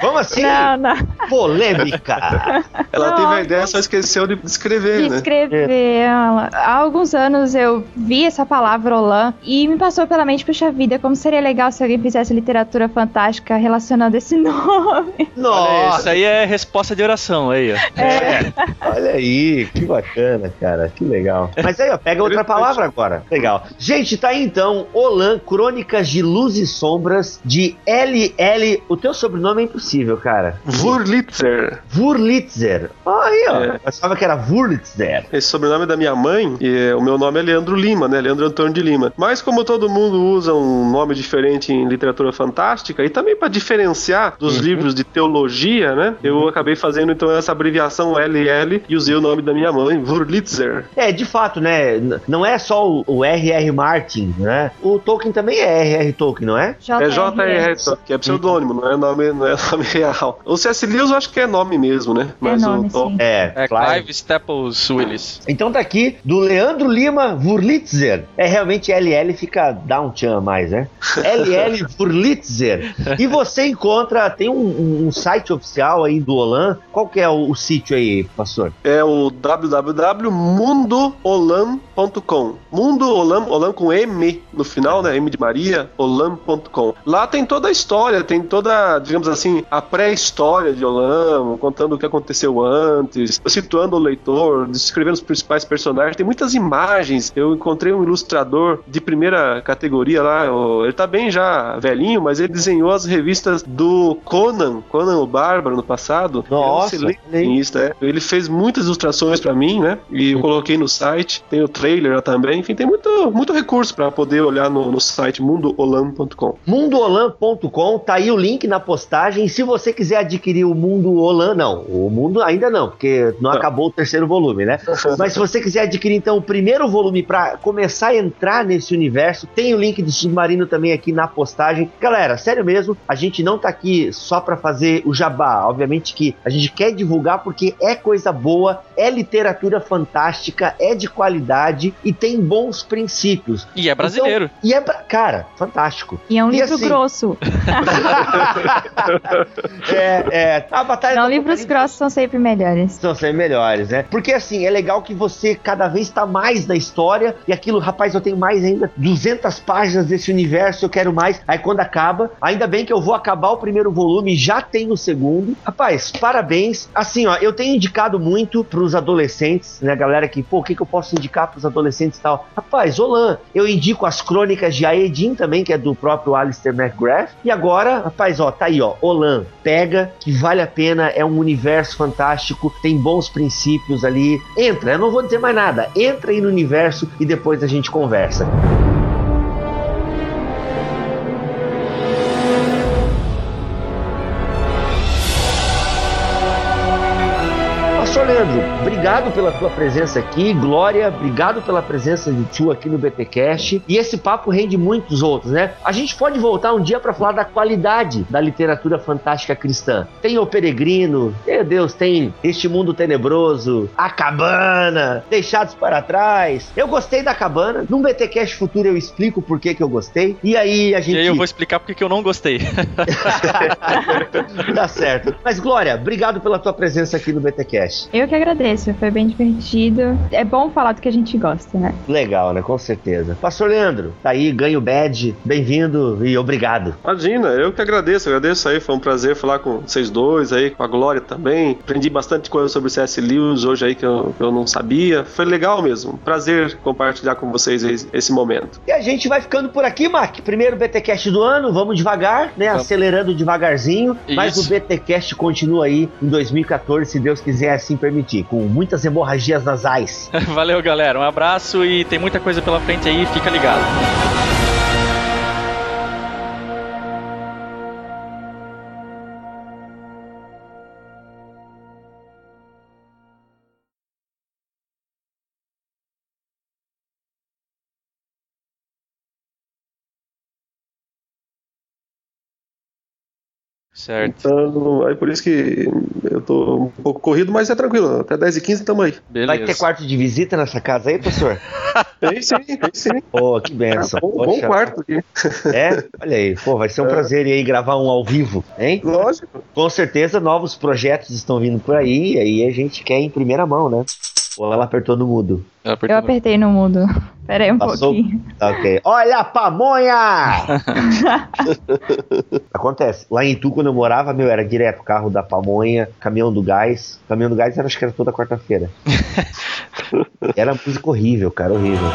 Como assim? Não, não. Polêmica. Ela não, teve a ideia, só esqueceu de escrever, de né? escrever. Há alguns anos eu vi essa palavra Olan e me passou pela mente, puxa vida, como seria legal se alguém fizesse literatura fantástica relacionando esse nome. Nossa, isso aí é resposta de oração aí, ó. É. Olha aí, que bacana, cara, que legal. Mas aí, ó, pega outra palavra agora. Legal. Gente, tá aí então, Olan, Crônicas de Luz e Sombras, de LL o teu sobrenome é impossível, cara. Wurlitzer. Wurlitzer. Aí, ó. É. Eu achava que era Wurlitzer. Esse sobrenome é da minha mãe e o meu nome é Leandro Lima, né? Leandro Antônio de Lima. Mas como todo mundo usa um nome diferente em literatura fantástica e também para diferenciar dos uhum. livros de teologia, né? Eu uhum. acabei fazendo então essa abreviação LL e usei o nome da minha mãe, Wurlitzer. É, de fato, né? Não é só o R.R. Martin, né? O Tolkien também é R.R. Tolkien, não é? É J.R.R. Tolkien, que é pseudônimo, não é nome, não é nome real. O C.S. Lewis eu acho que é nome mesmo, né? É Mas é nome, o, sim. É, é Clive, Clive Staples Willis. Então tá aqui, do Leandro Lima Wurlitzer. É realmente LL fica dá um tchan mais, né? LL Wurlitzer. E você encontra, tem um, um, site oficial aí do Olan. Qual que é o, o sítio aí, pastor? É o www.mundoolam.com. Mundo Olam, Olam com M no final, né? M de Maria, olam.com. Lá tem toda a história, tem toda, digamos assim, a pré-história de Olam, contando o que aconteceu antes, situando o leitor, descrevendo os principais personagens. Tem muitas imagens. Eu encontrei um ilustrador de primeira categoria lá, ele tá bem já velhinho, mas ele desenhou as revistas do Conan, Conan o Bárbaro no passado. Nossa, é um é. Ele fez muitas ilustrações para mim, né? E eu coloquei no site. Tem o trailer também. Enfim, tem muito, muito recurso para poder olhar no, no site mundoolam.com. Mundoolam.com tá aí o link na postagem. Se você quiser adquirir o Mundo Olan, não, o Mundo ainda não, porque não, não. acabou o terceiro volume, né? Mas se você quiser adquirir então o primeiro volume para começar a entrar nesse universo, tem o link do Submarino também aqui na postagem. Galera, sério mesmo, a gente não tá aqui só para fazer o jabá. Obviamente que a gente quer divulgar porque é coisa boa, é literatura fantástica, é de qualidade e tem bons princípios. E é brasileiro. Então, e é, cara, fantástico. E é um e livro assim, grosso. é, é, a batalha Não, livros grossos são sempre melhores. São sempre melhores, né? Porque assim, é legal que você cada vez está mais na história e aquilo, rapaz, eu tenho mais ainda 200 páginas desse universo, eu quero mais. Aí quando acaba, ainda bem que eu vou acabar o primeiro volume, já tem o segundo. Rapaz, parabéns. Assim, ó, eu tenho indicado muito pros adolescentes, né, galera que, pô, o que, que eu posso indicar pros os adolescentes e tal. Rapaz, Olan, eu indico as crônicas de Aedin também, que é do próprio Alistair McGrath. E agora, rapaz, ó, tá aí, ó, Olan, pega, que vale a pena, é um universo fantástico, tem bons princípios ali. Entra, eu não vou dizer mais nada, entra aí no universo e depois a gente conversa. Leandro, obrigado pela tua presença aqui. Glória, obrigado pela presença de tu aqui no BTcast. E esse papo rende muitos outros, né? A gente pode voltar um dia para falar da qualidade da literatura fantástica cristã. Tem O Peregrino, meu Deus, tem Este Mundo Tenebroso, A Cabana, Deixados para Trás. Eu gostei da Cabana. Num BTcast futuro eu explico por que que eu gostei. E aí a gente E aí eu vou explicar porque que eu não gostei. tá certo. Mas Glória, obrigado pela tua presença aqui no BTcast. Eu que agradeço, foi bem divertido. É bom falar do que a gente gosta, né? Legal, né? Com certeza. Pastor Leandro, tá aí, ganha o badge. Bem-vindo e obrigado. Imagina, eu que agradeço, agradeço aí, foi um prazer falar com vocês dois aí, com a Glória também. Aprendi bastante coisa sobre C.S. Lewis hoje aí que eu, que eu não sabia. Foi legal mesmo, prazer compartilhar com vocês esse, esse momento. E a gente vai ficando por aqui, Mac. Primeiro BTcast do ano, vamos devagar, né? Vamos. Acelerando devagarzinho. Mas o Isso. BTcast continua aí em 2014, se Deus quiser assim permitir, com muitas hemorragias nasais. Valeu, galera. Um abraço e tem muita coisa pela frente aí, fica ligado. Certo. Então, aí por isso que eu tô um pouco corrido, mas é tranquilo, até 10 e 15 tamo aí. Beleza. Vai ter quarto de visita nessa casa aí, professor? Tem sim, tem sim. Pô, que benção. Bom, bom Poxa. quarto aqui. É? Olha aí. Pô, vai ser um prazer ir aí gravar um ao vivo, hein? Lógico. Com certeza novos projetos estão vindo por aí, e aí a gente quer em primeira mão, né? Ou ela apertou no mudo. Eu Eu apertei. apertei no mudo. Pera aí um Passou? pouquinho. Tá ok. Olha a pamonha! Acontece. Lá em Itu, quando eu morava, meu, era direto carro da pamonha, caminhão do gás. Caminhão do gás era, acho que era toda quarta-feira. era música horrível, cara, horrível.